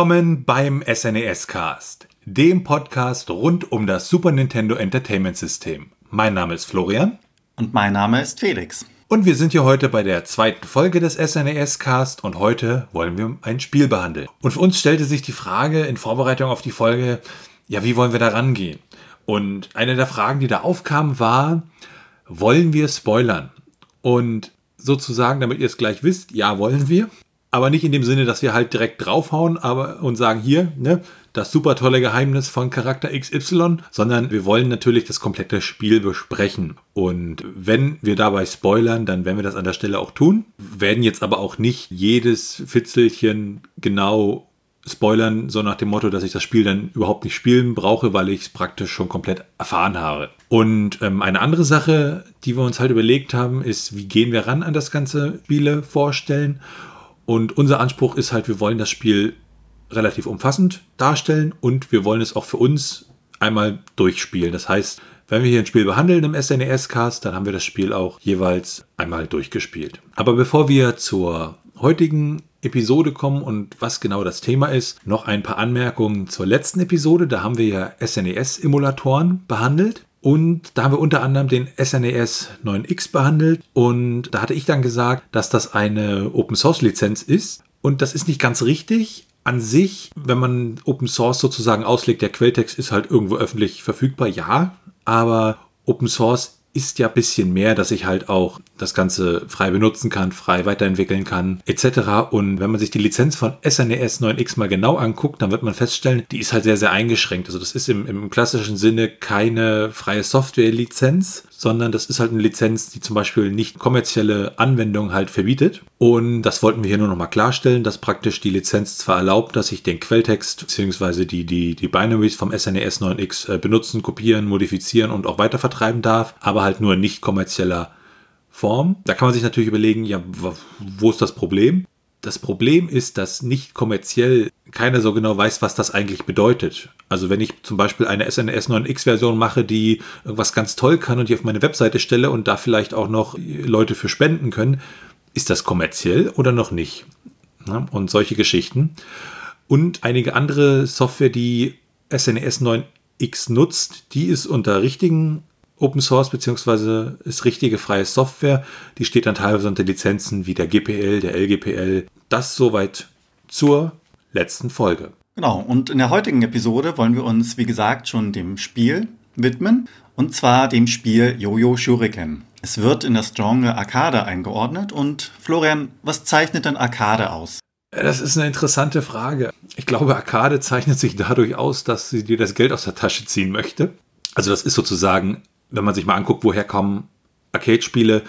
Willkommen beim SNES Cast, dem Podcast rund um das Super Nintendo Entertainment System. Mein Name ist Florian. Und mein Name ist Felix. Und wir sind hier heute bei der zweiten Folge des SNES Cast und heute wollen wir ein Spiel behandeln. Und für uns stellte sich die Frage in Vorbereitung auf die Folge, ja, wie wollen wir da rangehen? Und eine der Fragen, die da aufkam, war, wollen wir spoilern? Und sozusagen, damit ihr es gleich wisst, ja, wollen wir. Aber nicht in dem Sinne, dass wir halt direkt draufhauen aber, und sagen, hier, ne, das super tolle Geheimnis von Charakter XY, sondern wir wollen natürlich das komplette Spiel besprechen. Und wenn wir dabei spoilern, dann werden wir das an der Stelle auch tun. Werden jetzt aber auch nicht jedes Fitzelchen genau spoilern, so nach dem Motto, dass ich das Spiel dann überhaupt nicht spielen brauche, weil ich es praktisch schon komplett erfahren habe. Und ähm, eine andere Sache, die wir uns halt überlegt haben, ist, wie gehen wir ran an das ganze Spiele vorstellen. Und unser Anspruch ist halt, wir wollen das Spiel relativ umfassend darstellen und wir wollen es auch für uns einmal durchspielen. Das heißt, wenn wir hier ein Spiel behandeln im SNES-Cast, dann haben wir das Spiel auch jeweils einmal durchgespielt. Aber bevor wir zur heutigen Episode kommen und was genau das Thema ist, noch ein paar Anmerkungen zur letzten Episode. Da haben wir ja SNES-Emulatoren behandelt. Und da haben wir unter anderem den SNES 9X behandelt. Und da hatte ich dann gesagt, dass das eine Open Source Lizenz ist. Und das ist nicht ganz richtig. An sich, wenn man Open Source sozusagen auslegt, der Quelltext ist halt irgendwo öffentlich verfügbar, ja. Aber Open Source ist ja ein bisschen mehr, dass ich halt auch das Ganze frei benutzen kann, frei weiterentwickeln kann, etc. Und wenn man sich die Lizenz von SNES 9X mal genau anguckt, dann wird man feststellen, die ist halt sehr, sehr eingeschränkt. Also das ist im, im klassischen Sinne keine freie Software-Lizenz, sondern das ist halt eine Lizenz, die zum Beispiel nicht kommerzielle Anwendungen halt verbietet. Und das wollten wir hier nur nochmal klarstellen, dass praktisch die Lizenz zwar erlaubt, dass ich den Quelltext bzw. Die, die, die Binaries vom SNES 9X äh, benutzen, kopieren, modifizieren und auch weitervertreiben darf, aber halt nur nicht kommerzieller Form. Da kann man sich natürlich überlegen, ja, wo ist das Problem? Das Problem ist, dass nicht kommerziell keiner so genau weiß, was das eigentlich bedeutet. Also wenn ich zum Beispiel eine SNES 9X-Version mache, die irgendwas ganz toll kann und die auf meine Webseite stelle und da vielleicht auch noch Leute für spenden können, ist das kommerziell oder noch nicht? Und solche Geschichten. Und einige andere Software, die SNES 9X nutzt, die ist unter richtigen Open Source beziehungsweise ist richtige freie Software. Die steht dann teilweise unter Lizenzen wie der GPL, der LGPL. Das soweit zur letzten Folge. Genau, und in der heutigen Episode wollen wir uns, wie gesagt, schon dem Spiel widmen. Und zwar dem Spiel Jojo Shuriken. Es wird in das Genre Arcade eingeordnet. Und Florian, was zeichnet denn Arcade aus? Das ist eine interessante Frage. Ich glaube, Arcade zeichnet sich dadurch aus, dass sie dir das Geld aus der Tasche ziehen möchte. Also das ist sozusagen wenn man sich mal anguckt, woher kommen Arcade-Spiele,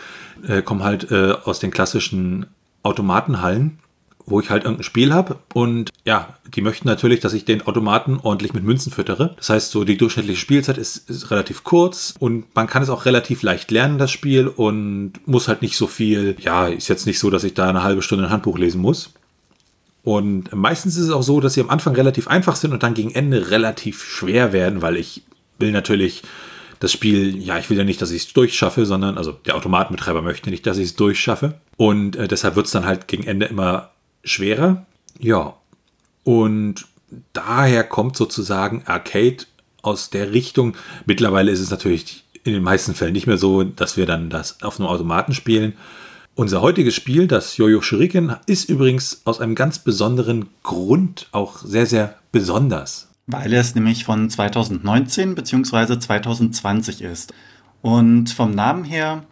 äh, kommen halt äh, aus den klassischen Automatenhallen, wo ich halt irgendein Spiel habe und ja, die möchten natürlich, dass ich den Automaten ordentlich mit Münzen füttere. Das heißt, so die durchschnittliche Spielzeit ist, ist relativ kurz und man kann es auch relativ leicht lernen, das Spiel und muss halt nicht so viel, ja, ist jetzt nicht so, dass ich da eine halbe Stunde ein Handbuch lesen muss. Und meistens ist es auch so, dass sie am Anfang relativ einfach sind und dann gegen Ende relativ schwer werden, weil ich will natürlich das Spiel, ja, ich will ja nicht, dass ich es durchschaffe, sondern, also der Automatenbetreiber möchte nicht, dass ich es durchschaffe. Und äh, deshalb wird es dann halt gegen Ende immer schwerer. Ja. Und daher kommt sozusagen Arcade aus der Richtung. Mittlerweile ist es natürlich in den meisten Fällen nicht mehr so, dass wir dann das auf einem Automaten spielen. Unser heutiges Spiel, das Jojo Shuriken, ist übrigens aus einem ganz besonderen Grund auch sehr, sehr besonders. Weil es nämlich von 2019 bzw. 2020 ist. Und vom Namen her,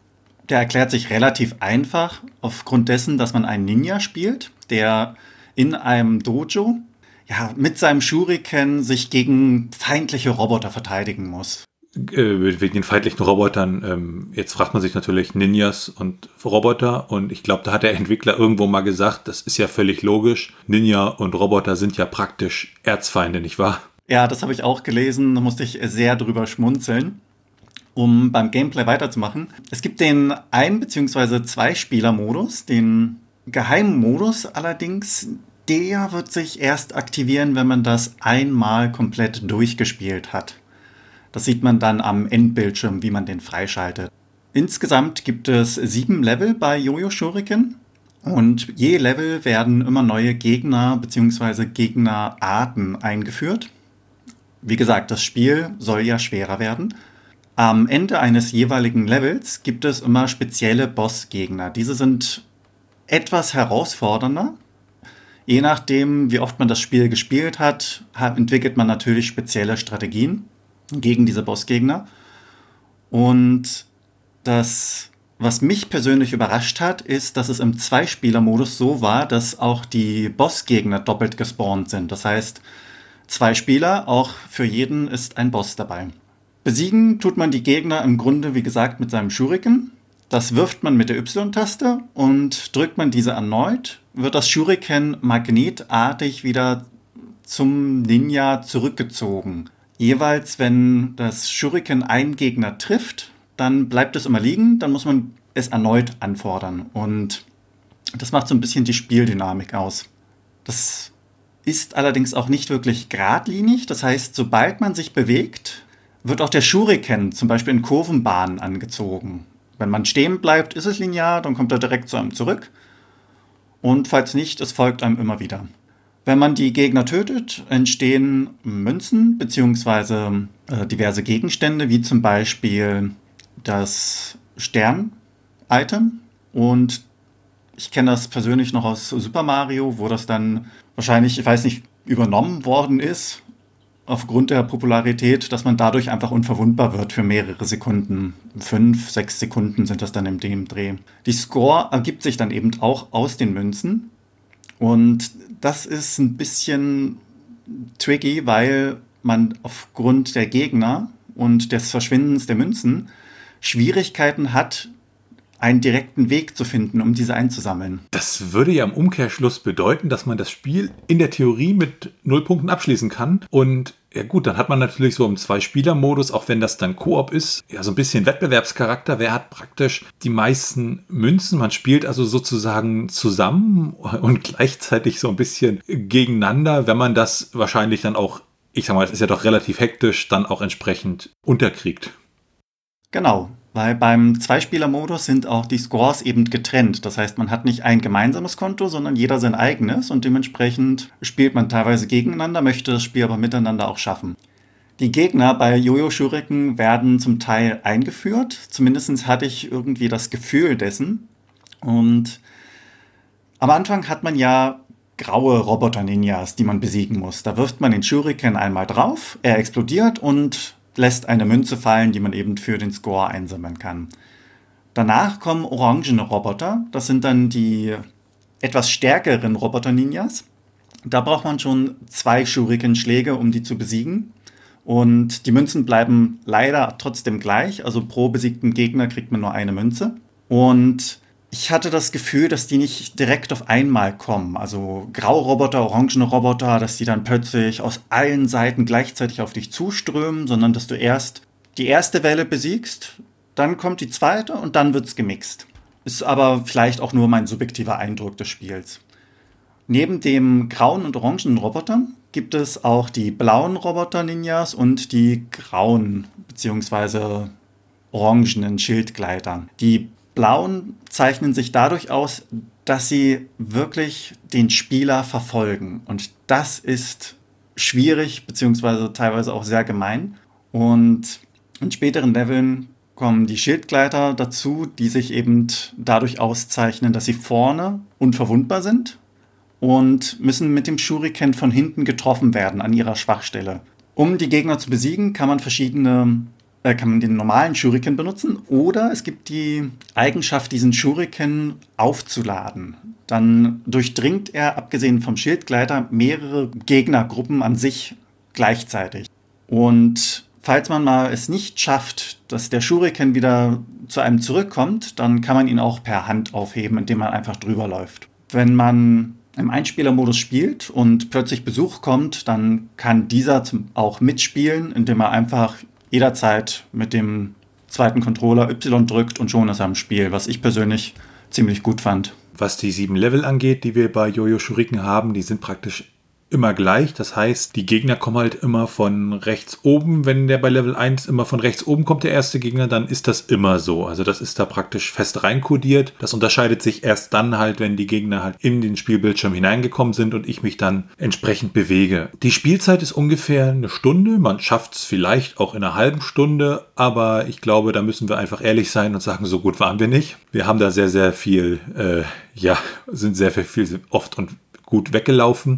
der erklärt sich relativ einfach aufgrund dessen, dass man einen Ninja spielt, der in einem Dojo ja, mit seinem Shuriken sich gegen feindliche Roboter verteidigen muss. Äh, wegen den feindlichen Robotern, ähm, jetzt fragt man sich natürlich Ninjas und Roboter und ich glaube, da hat der Entwickler irgendwo mal gesagt, das ist ja völlig logisch. Ninja und Roboter sind ja praktisch Erzfeinde, nicht wahr? Ja, das habe ich auch gelesen, da musste ich sehr drüber schmunzeln. Um beim Gameplay weiterzumachen. Es gibt den Ein- bzw. Zwei-Spieler-Modus, den geheimen Modus allerdings, der wird sich erst aktivieren, wenn man das einmal komplett durchgespielt hat. Das sieht man dann am Endbildschirm, wie man den freischaltet. Insgesamt gibt es sieben Level bei Jojo Shuriken Und je Level werden immer neue Gegner bzw. Gegnerarten eingeführt. Wie gesagt, das Spiel soll ja schwerer werden. Am Ende eines jeweiligen Levels gibt es immer spezielle Bossgegner. Diese sind etwas herausfordernder. Je nachdem, wie oft man das Spiel gespielt hat, entwickelt man natürlich spezielle Strategien gegen diese Bossgegner. Und das, was mich persönlich überrascht hat, ist, dass es im Zweispieler-Modus so war, dass auch die Bossgegner doppelt gespawnt sind. Das heißt, zwei Spieler, auch für jeden ist ein Boss dabei. Besiegen tut man die Gegner im Grunde, wie gesagt, mit seinem Shuriken. Das wirft man mit der Y-Taste und drückt man diese erneut, wird das Shuriken magnetartig wieder zum Ninja zurückgezogen. Jeweils, wenn das Shuriken einen Gegner trifft, dann bleibt es immer liegen, dann muss man es erneut anfordern. Und das macht so ein bisschen die Spieldynamik aus. Das ist allerdings auch nicht wirklich geradlinig. Das heißt, sobald man sich bewegt, wird auch der Shuriken zum Beispiel in Kurvenbahnen angezogen. Wenn man stehen bleibt, ist es linear, dann kommt er direkt zu einem zurück. Und falls nicht, es folgt einem immer wieder. Wenn man die Gegner tötet, entstehen Münzen bzw. Äh, diverse Gegenstände, wie zum Beispiel das Stern-Item. Und ich kenne das persönlich noch aus Super Mario, wo das dann wahrscheinlich, ich weiß nicht, übernommen worden ist aufgrund der Popularität, dass man dadurch einfach unverwundbar wird für mehrere Sekunden. Fünf, sechs Sekunden sind das dann im dem Dreh. Die Score ergibt sich dann eben auch aus den Münzen. Und das ist ein bisschen tricky, weil man aufgrund der Gegner und des Verschwindens der Münzen Schwierigkeiten hat, einen direkten Weg zu finden, um diese einzusammeln. Das würde ja im Umkehrschluss bedeuten, dass man das Spiel in der Theorie mit null Punkten abschließen kann. Und ja gut, dann hat man natürlich so im Zwei-Spieler-Modus, auch wenn das dann Koop ist, ja so ein bisschen Wettbewerbscharakter. Wer hat praktisch die meisten Münzen? Man spielt also sozusagen zusammen und gleichzeitig so ein bisschen gegeneinander, wenn man das wahrscheinlich dann auch, ich sag mal, es ist ja doch relativ hektisch, dann auch entsprechend unterkriegt. Genau, weil beim Zweispieler-Modus sind auch die Scores eben getrennt. Das heißt, man hat nicht ein gemeinsames Konto, sondern jeder sein eigenes und dementsprechend spielt man teilweise gegeneinander, möchte das Spiel aber miteinander auch schaffen. Die Gegner bei Jojo Shuriken werden zum Teil eingeführt. Zumindest hatte ich irgendwie das Gefühl dessen. Und am Anfang hat man ja graue Roboter-Ninjas, die man besiegen muss. Da wirft man den Shuriken einmal drauf, er explodiert und lässt eine Münze fallen, die man eben für den Score einsammeln kann. Danach kommen orangene Roboter. Das sind dann die etwas stärkeren Roboter-Ninjas. Da braucht man schon zwei Shuriken-Schläge, um die zu besiegen. Und die Münzen bleiben leider trotzdem gleich. Also pro besiegten Gegner kriegt man nur eine Münze. Und ich hatte das Gefühl, dass die nicht direkt auf einmal kommen. Also Grauroboter, orangene Roboter, dass die dann plötzlich aus allen Seiten gleichzeitig auf dich zuströmen, sondern dass du erst die erste Welle besiegst, dann kommt die zweite und dann wird's gemixt. Ist aber vielleicht auch nur mein subjektiver Eindruck des Spiels. Neben dem grauen und orangenen Robotern gibt es auch die blauen Roboter-Ninjas und die grauen bzw. orangenen Schildgleiter. Die Blauen zeichnen sich dadurch aus, dass sie wirklich den Spieler verfolgen. Und das ist schwierig, beziehungsweise teilweise auch sehr gemein. Und in späteren Leveln kommen die Schildgleiter dazu, die sich eben dadurch auszeichnen, dass sie vorne unverwundbar sind und müssen mit dem Shuriken von hinten getroffen werden an ihrer Schwachstelle. Um die Gegner zu besiegen, kann man verschiedene äh, kann man den normalen Shuriken benutzen oder es gibt die Eigenschaft, diesen Shuriken aufzuladen. Dann durchdringt er, abgesehen vom Schildgleiter, mehrere Gegnergruppen an sich gleichzeitig. Und falls man mal es nicht schafft, dass der Shuriken wieder zu einem zurückkommt, dann kann man ihn auch per Hand aufheben, indem man einfach drüber läuft. Wenn man im Einspielermodus spielt und plötzlich Besuch kommt, dann kann dieser auch mitspielen, indem er einfach jederzeit mit dem zweiten Controller Y drückt und schon ist er im Spiel, was ich persönlich ziemlich gut fand. Was die sieben Level angeht, die wir bei Jojo Shuriken haben, die sind praktisch immer gleich. Das heißt, die Gegner kommen halt immer von rechts oben. Wenn der bei Level 1 immer von rechts oben kommt, der erste Gegner, dann ist das immer so. Also das ist da praktisch fest reinkodiert. Das unterscheidet sich erst dann halt, wenn die Gegner halt in den Spielbildschirm hineingekommen sind und ich mich dann entsprechend bewege. Die Spielzeit ist ungefähr eine Stunde. Man schafft es vielleicht auch in einer halben Stunde, aber ich glaube, da müssen wir einfach ehrlich sein und sagen, so gut waren wir nicht. Wir haben da sehr, sehr viel, äh, ja, sind sehr viel oft und gut weggelaufen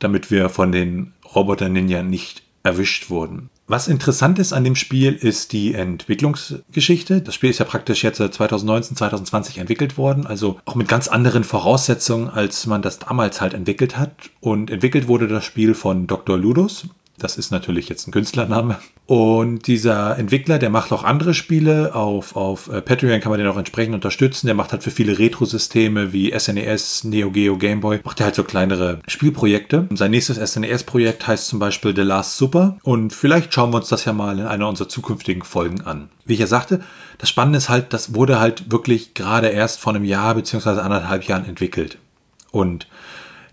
damit wir von den Roboter-Ninja nicht erwischt wurden. Was interessant ist an dem Spiel, ist die Entwicklungsgeschichte. Das Spiel ist ja praktisch jetzt 2019, 2020 entwickelt worden, also auch mit ganz anderen Voraussetzungen, als man das damals halt entwickelt hat. Und entwickelt wurde das Spiel von Dr. Ludus. Das ist natürlich jetzt ein Künstlername. Und dieser Entwickler, der macht auch andere Spiele. Auf, auf äh, Patreon kann man den auch entsprechend unterstützen. Der macht halt für viele Retro-Systeme wie SNES, e Neo Geo, Game Boy, macht er halt so kleinere Spielprojekte. Sein nächstes SNES-Projekt heißt zum Beispiel The Last Super. Und vielleicht schauen wir uns das ja mal in einer unserer zukünftigen Folgen an. Wie ich ja sagte, das Spannende ist halt, das wurde halt wirklich gerade erst vor einem Jahr bzw. anderthalb Jahren entwickelt. Und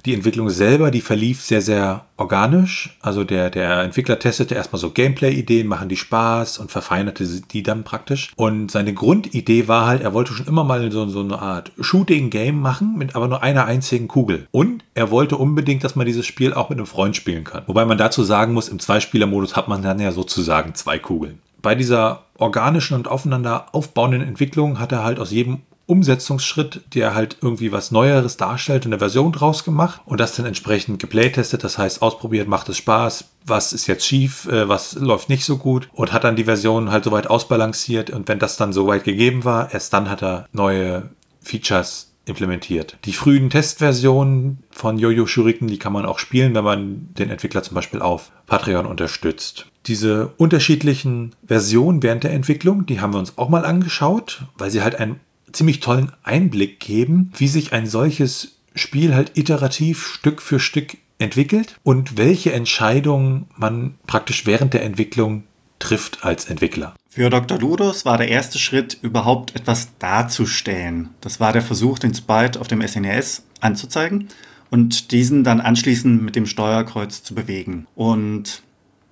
die Entwicklung selber, die verlief sehr, sehr organisch. Also der, der Entwickler testete erstmal so Gameplay-Ideen, machen die Spaß und verfeinerte die dann praktisch. Und seine Grundidee war halt, er wollte schon immer mal so, so eine Art Shooting-Game machen, mit aber nur einer einzigen Kugel. Und er wollte unbedingt, dass man dieses Spiel auch mit einem Freund spielen kann. Wobei man dazu sagen muss, im Zweispieler-Modus hat man dann ja sozusagen zwei Kugeln. Bei dieser organischen und aufeinander aufbauenden Entwicklung hat er halt aus jedem Umsetzungsschritt, der halt irgendwie was Neueres darstellt, eine Version draus gemacht und das dann entsprechend geplaytestet, das heißt ausprobiert, macht es Spaß, was ist jetzt schief, äh, was läuft nicht so gut und hat dann die Version halt soweit ausbalanciert und wenn das dann soweit gegeben war, erst dann hat er neue Features implementiert. Die frühen Testversionen von Jojo Shuriken, die kann man auch spielen, wenn man den Entwickler zum Beispiel auf Patreon unterstützt. Diese unterschiedlichen Versionen während der Entwicklung, die haben wir uns auch mal angeschaut, weil sie halt ein ziemlich tollen Einblick geben, wie sich ein solches Spiel halt iterativ Stück für Stück entwickelt und welche Entscheidungen man praktisch während der Entwicklung trifft als Entwickler. Für Dr. Ludus war der erste Schritt, überhaupt etwas darzustellen. Das war der Versuch, den Sprite auf dem SNES e anzuzeigen und diesen dann anschließend mit dem Steuerkreuz zu bewegen. Und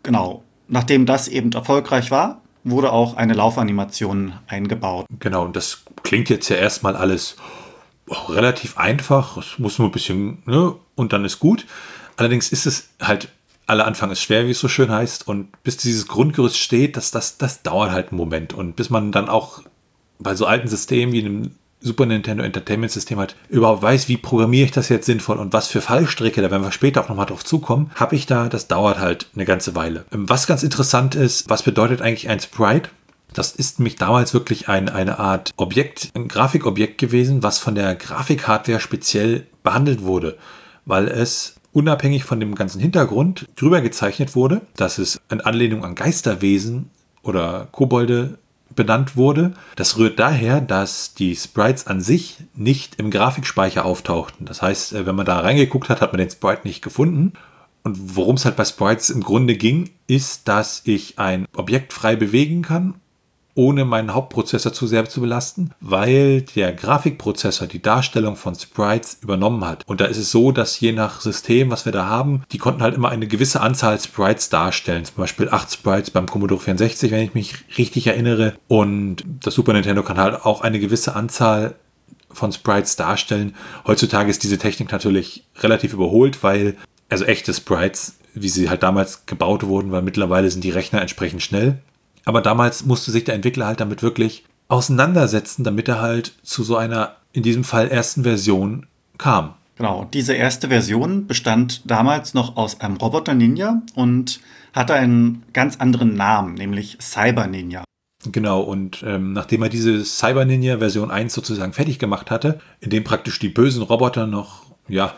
genau, nachdem das eben erfolgreich war, wurde auch eine Laufanimation eingebaut. Genau, und das klingt jetzt ja erstmal alles relativ einfach. Es muss nur ein bisschen, ne, und dann ist gut. Allerdings ist es halt, aller Anfang ist schwer, wie es so schön heißt. Und bis dieses Grundgerüst steht, das, das, das dauert halt einen Moment. Und bis man dann auch bei so alten Systemen wie einem Super Nintendo Entertainment System halt überhaupt weiß, wie programmiere ich das jetzt sinnvoll und was für Fallstricke, da werden wir später auch nochmal drauf zukommen, habe ich da, das dauert halt eine ganze Weile. Ähm, was ganz interessant ist, was bedeutet eigentlich ein Sprite? Das ist mich damals wirklich ein, eine Art Objekt, ein Grafikobjekt gewesen, was von der Grafikhardware speziell behandelt wurde, weil es unabhängig von dem ganzen Hintergrund drüber gezeichnet wurde, dass es in Anlehnung an Geisterwesen oder Kobolde benannt wurde. Das rührt daher, dass die Sprites an sich nicht im Grafikspeicher auftauchten. Das heißt, äh, wenn man da reingeguckt hat, hat man den Sprite nicht gefunden. Und worum es halt bei Sprites im Grunde ging, ist, dass ich ein Objekt frei bewegen kann ohne meinen Hauptprozessor zu sehr zu belasten, weil der Grafikprozessor die Darstellung von Sprites übernommen hat. Und da ist es so, dass je nach System, was wir da haben, die konnten halt immer eine gewisse Anzahl Sprites darstellen. Zum Beispiel 8 Sprites beim Commodore 64, wenn ich mich richtig erinnere. Und das Super Nintendo kann halt auch eine gewisse Anzahl von Sprites darstellen. Heutzutage ist diese Technik natürlich relativ überholt, weil also echte Sprites, wie sie halt damals gebaut wurden, weil mittlerweile sind die Rechner entsprechend schnell. Aber damals musste sich der Entwickler halt damit wirklich auseinandersetzen, damit er halt zu so einer, in diesem Fall ersten Version kam. Genau, diese erste Version bestand damals noch aus einem Roboter Ninja und hatte einen ganz anderen Namen, nämlich Cyber Ninja. Genau, und ähm, nachdem er diese Cyber Ninja Version 1 sozusagen fertig gemacht hatte, in dem praktisch die bösen Roboter noch, ja,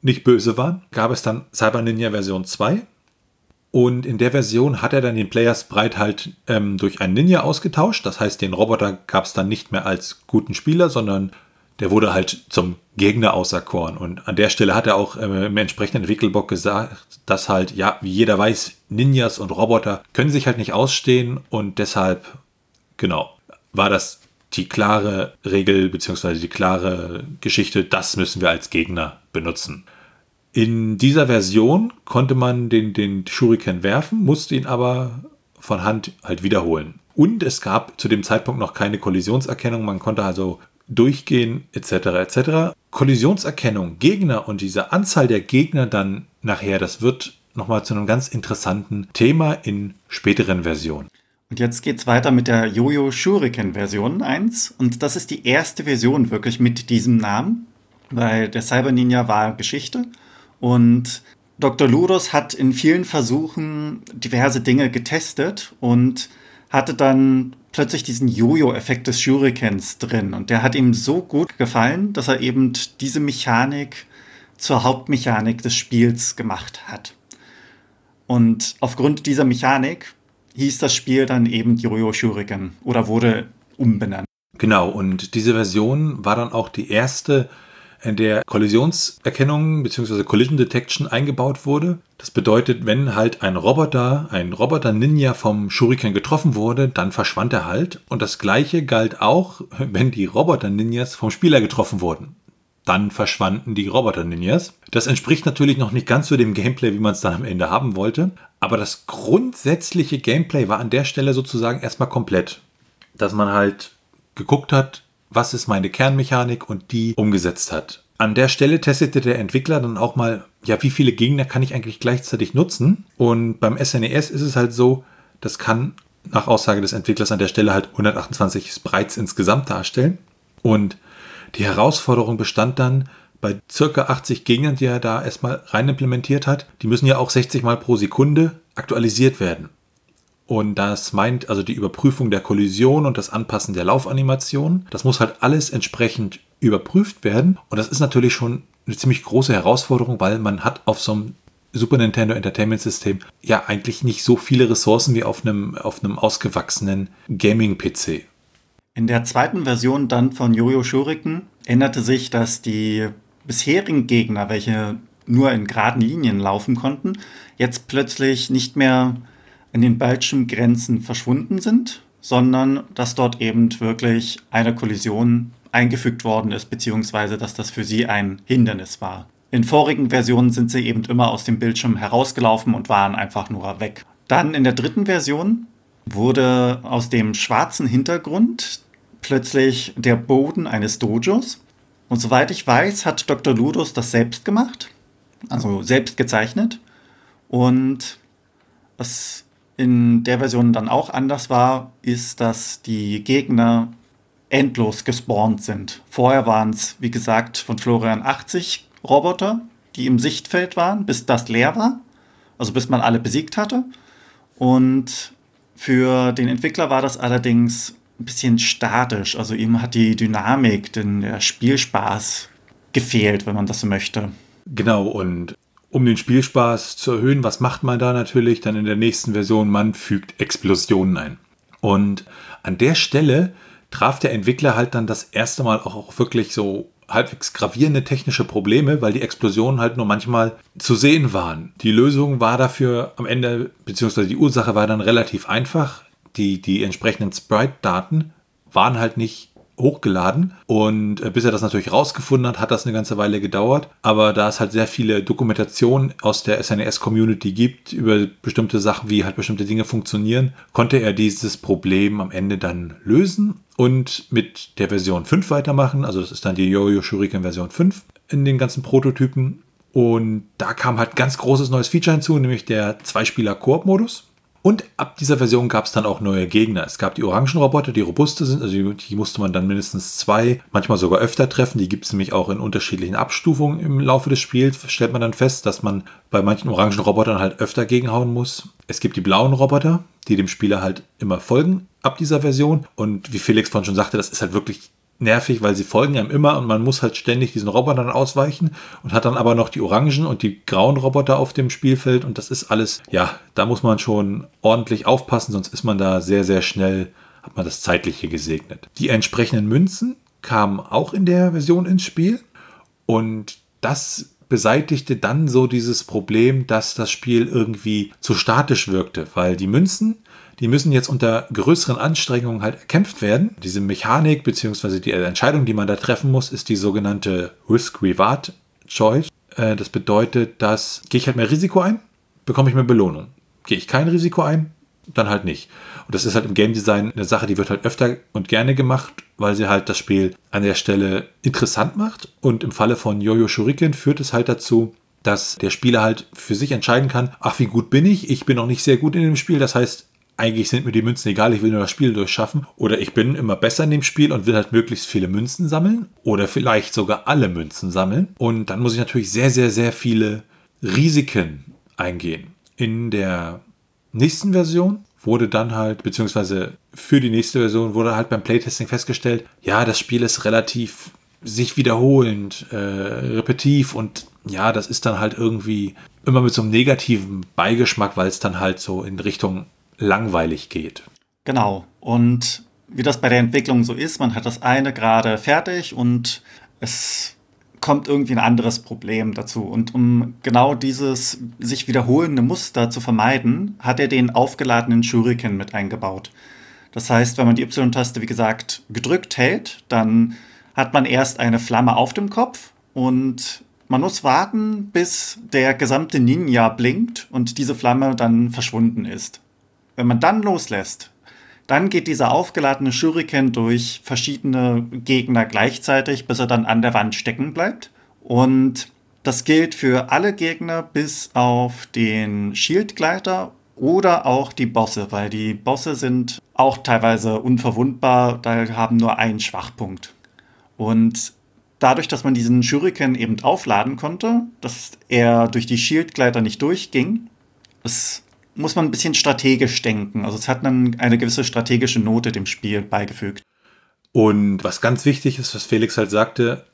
nicht böse waren, gab es dann Cyber Ninja Version 2 und in der Version hat er dann den Player Sprite halt ähm, durch einen Ninja ausgetauscht. Das heißt, den Roboter gab es dann nicht mehr als guten Spieler, sondern der wurde halt zum Gegner auserkoren. Und an der Stelle hat er auch äh, im entsprechenden Wickelbock gesagt, dass halt, ja, wie jeder weiß, Ninjas und Roboter können sich halt nicht ausstehen und deshalb, genau, war das die klare Regel bzw. die klare Geschichte, das müssen wir als Gegner benutzen. In dieser Version konnte man den, den Shuriken werfen, musste ihn aber von Hand halt wiederholen. Und es gab zu dem Zeitpunkt noch keine Kollisionserkennung. Man konnte also durchgehen etc. etc. Kollisionserkennung, Gegner und diese Anzahl der Gegner dann nachher, das wird nochmal zu einem ganz interessanten Thema in späteren Versionen. Und jetzt geht es weiter mit der Jojo Shuriken Version 1. Und das ist die erste Version wirklich mit diesem Namen, weil der Cyber Ninja war Geschichte. Und Dr. Ludos hat in vielen Versuchen diverse Dinge getestet und hatte dann plötzlich diesen Jojo-Effekt des Shurikens drin. Und der hat ihm so gut gefallen, dass er eben diese Mechanik zur Hauptmechanik des Spiels gemacht hat. Und aufgrund dieser Mechanik hieß das Spiel dann eben Jojo Shuriken oder wurde umbenannt. Genau, und diese Version war dann auch die erste, in der Kollisionserkennung bzw. Collision Detection eingebaut wurde. Das bedeutet, wenn halt ein Roboter, ein Roboter-Ninja vom Shuriken getroffen wurde, dann verschwand er halt. Und das gleiche galt auch, wenn die Roboter-Ninjas vom Spieler getroffen wurden. Dann verschwanden die Roboter-Ninjas. Das entspricht natürlich noch nicht ganz so dem Gameplay, wie man es dann am Ende haben wollte. Aber das grundsätzliche Gameplay war an der Stelle sozusagen erstmal komplett. Dass man halt geguckt hat, was ist meine Kernmechanik und die umgesetzt hat. An der Stelle testete der Entwickler dann auch mal, ja, wie viele Gegner kann ich eigentlich gleichzeitig nutzen? Und beim SNES e ist es halt so, das kann nach Aussage des Entwicklers an der Stelle halt 128 Sprites insgesamt darstellen. Und die Herausforderung bestand dann bei circa 80 Gegnern, die er da erstmal rein implementiert hat. Die müssen ja auch 60 Mal pro Sekunde aktualisiert werden. Und das meint also die Überprüfung der Kollision und das Anpassen der Laufanimation. Das muss halt alles entsprechend überprüft werden. Und das ist natürlich schon eine ziemlich große Herausforderung, weil man hat auf so einem Super Nintendo Entertainment System ja eigentlich nicht so viele Ressourcen wie auf einem, auf einem ausgewachsenen Gaming-PC. In der zweiten Version dann von Jojo Shuriken änderte sich, dass die bisherigen Gegner, welche nur in geraden Linien laufen konnten, jetzt plötzlich nicht mehr in den Bildschirmgrenzen verschwunden sind, sondern dass dort eben wirklich eine Kollision eingefügt worden ist, beziehungsweise dass das für sie ein Hindernis war. In vorigen Versionen sind sie eben immer aus dem Bildschirm herausgelaufen und waren einfach nur weg. Dann in der dritten Version wurde aus dem schwarzen Hintergrund plötzlich der Boden eines Dojos. Und soweit ich weiß, hat Dr. Ludus das selbst gemacht, also selbst gezeichnet. Und was in der Version dann auch anders war, ist, dass die Gegner endlos gespawnt sind. Vorher waren es, wie gesagt, von Florian 80 Roboter, die im Sichtfeld waren, bis das leer war. Also bis man alle besiegt hatte. Und für den Entwickler war das allerdings ein bisschen statisch. Also ihm hat die Dynamik, denn der Spielspaß gefehlt, wenn man das so möchte. Genau, und um den Spielspaß zu erhöhen, was macht man da natürlich? Dann in der nächsten Version, man fügt Explosionen ein. Und an der Stelle traf der Entwickler halt dann das erste Mal auch, auch wirklich so halbwegs gravierende technische Probleme, weil die Explosionen halt nur manchmal zu sehen waren. Die Lösung war dafür am Ende, beziehungsweise die Ursache war dann relativ einfach. Die, die entsprechenden Sprite-Daten waren halt nicht hochgeladen. Und äh, bis er das natürlich rausgefunden hat, hat das eine ganze Weile gedauert. Aber da es halt sehr viele Dokumentationen aus der SNES-Community gibt über bestimmte Sachen, wie halt bestimmte Dinge funktionieren, konnte er dieses Problem am Ende dann lösen und mit der Version 5 weitermachen. Also das ist dann die Yo-Yo Shuriken Version 5 in den ganzen Prototypen. Und da kam halt ganz großes neues Feature hinzu, nämlich der Zwei-Spieler-Koop-Modus. Und ab dieser Version gab es dann auch neue Gegner. Es gab die Orangenroboter, die robuste sind, also die, die, musste man dann mindestens zwei, manchmal sogar öfter treffen. Die gibt es nämlich auch in unterschiedlichen Abstufungen im Laufe des Spiels. Stellt man dann fest, dass man bei manchen Orangenrobotern halt öfter gegenhauen muss. Es gibt die blauen Roboter, die dem Spieler halt immer folgen ab dieser Version. Und wie Felix von schon sagte, das ist halt wirklich nervig, weil sie folgen einem immer und man muss halt ständig diesen Robotern ausweichen und hat dann aber noch die orangen und die grauen Roboter auf dem Spielfeld und das ist alles, ja, da muss man schon ordentlich aufpassen, sonst ist man da sehr, sehr schnell, hat man das Zeitliche gesegnet. Die entsprechenden Münzen kamen auch in der Version ins Spiel und das beseitigte dann so dieses Problem, dass das Spiel irgendwie zu statisch wirkte, weil die Münzen die müssen jetzt unter größeren Anstrengungen halt erkämpft werden. Diese Mechanik bzw. die Entscheidung, die man da treffen muss, ist die sogenannte Risk-Reward Choice. Äh, das bedeutet, dass gehe ich halt mehr Risiko ein, bekomme ich mehr Belohnung. Gehe ich kein Risiko ein, dann halt nicht. Und das ist halt im Game Design eine Sache, die wird halt öfter und gerne gemacht, weil sie halt das Spiel an der Stelle interessant macht. Und im Falle von Yo-Yo Shuriken führt es halt dazu, dass der Spieler halt für sich entscheiden kann, ach, wie gut bin ich? Ich bin noch nicht sehr gut in dem Spiel. Das heißt, eigentlich sind mir die Münzen egal, ich will nur das Spiel durchschaffen. Oder ich bin immer besser in dem Spiel und will halt möglichst viele Münzen sammeln. Oder vielleicht sogar alle Münzen sammeln. Und dann muss ich natürlich sehr, sehr, sehr viele Risiken eingehen. In der nächsten Version wurde dann halt, beziehungsweise für die nächste Version wurde halt beim Playtesting festgestellt, ja, das Spiel ist relativ sich wiederholend, äh, repetitiv und ja, das ist dann halt irgendwie immer mit so einem negativen Beigeschmack, weil es dann halt so in Richtung langweilig geht. Genau. Und wie das bei der Entwicklung so ist, man hat das eine gerade fertig und es kommt irgendwie ein anderes Problem dazu. Und um genau dieses sich wiederholende Muster zu vermeiden, hat er den aufgeladenen Shuriken mit eingebaut. Das heißt, wenn man die Y-Taste, wie gesagt, gedrückt hält, dann hat man erst eine Flamme auf dem Kopf und man muss warten, bis der gesamte Ninja blinkt und diese Flamme dann verschwunden ist. Wenn man dann loslässt, dann geht dieser aufgeladene Shuriken durch verschiedene Gegner gleichzeitig, bis er dann an der Wand stecken bleibt. Und das gilt für alle Gegner bis auf den Shieldgleiter oder auch die Bosse, weil die Bosse sind auch teilweise unverwundbar, da haben nur einen Schwachpunkt. Und dadurch, dass man diesen Shuriken eben aufladen konnte, dass er durch die Shieldgleiter nicht durchging, es muss man ein bisschen strategisch denken. Also es hat dann eine gewisse strategische Note dem Spiel beigefügt. Und was ganz wichtig ist, was Felix halt sagte,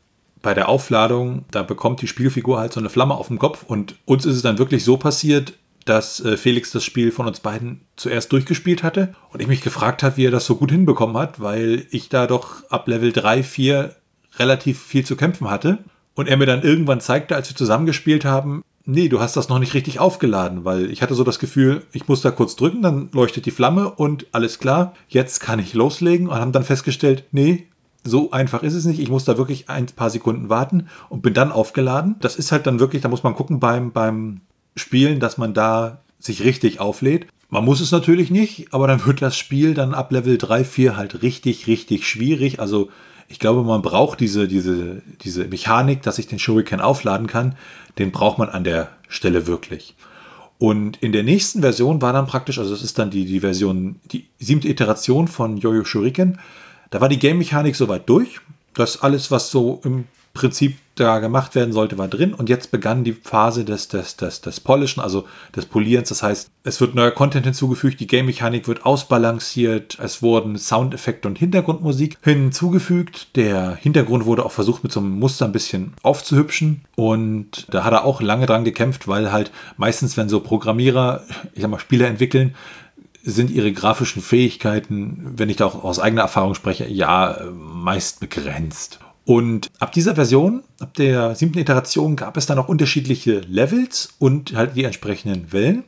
bei der Aufladung, da bekommt die Spielfigur halt so eine Flamme auf dem Kopf und uns ist es dann wirklich so passiert, dass äh, Felix das Spiel von uns beiden zuerst durchgespielt hatte und ich mich gefragt habe, wie er das so gut hinbekommen hat, weil ich da doch ab Level 3, 4 relativ viel zu kämpfen hatte und er mir dann irgendwann zeigte, als wir zusammengespielt haben, nee, du hast das noch nicht richtig aufgeladen, weil ich hatte so das Gefühl, ich muss da kurz drücken, dann leuchtet die Flamme und alles klar, jetzt kann ich loslegen und haben dann festgestellt, nee, so einfach ist es nicht. Ich muss da wirklich ein paar Sekunden warten und bin dann aufgeladen. Das ist halt dann wirklich, da muss man gucken beim, beim Spielen, dass man da sich richtig auflädt. Man muss es natürlich nicht, aber dann wird das Spiel dann ab Level 3, 4 halt richtig, richtig schwierig. Also ich glaube, man braucht diese, diese, diese Mechanik, dass ich den Shuriken aufladen kann. Den braucht man an der Stelle wirklich. Und in der nächsten Version war dann praktisch, also das ist dann die, die Version, die siebte Iteration von Yo-Yo Shuriken. Da war die Game-Mechanik soweit durch. Das alles, was so im Prinzip da gemacht werden sollte, war drin. Und jetzt begann die Phase des, des, des, des Polischen, also des Polierens. Das heißt, es wird neuer Content hinzugefügt, die Game-Mechanik wird ausbalanciert, es wurden Soundeffekte und Hintergrundmusik hinzugefügt. Der Hintergrund wurde auch versucht, mit so einem Muster ein bisschen aufzuhübschen. Und da hat er auch lange dran gekämpft, weil halt meistens, wenn so Programmierer, ich sag mal, Spiele entwickeln, sind ihre grafischen Fähigkeiten, wenn ich da auch aus eigener Erfahrung spreche, ja meist begrenzt. Und ab dieser Version, ab der siebten Iteration, gab es dann auch unterschiedliche Levels und halt die entsprechenden Wellen.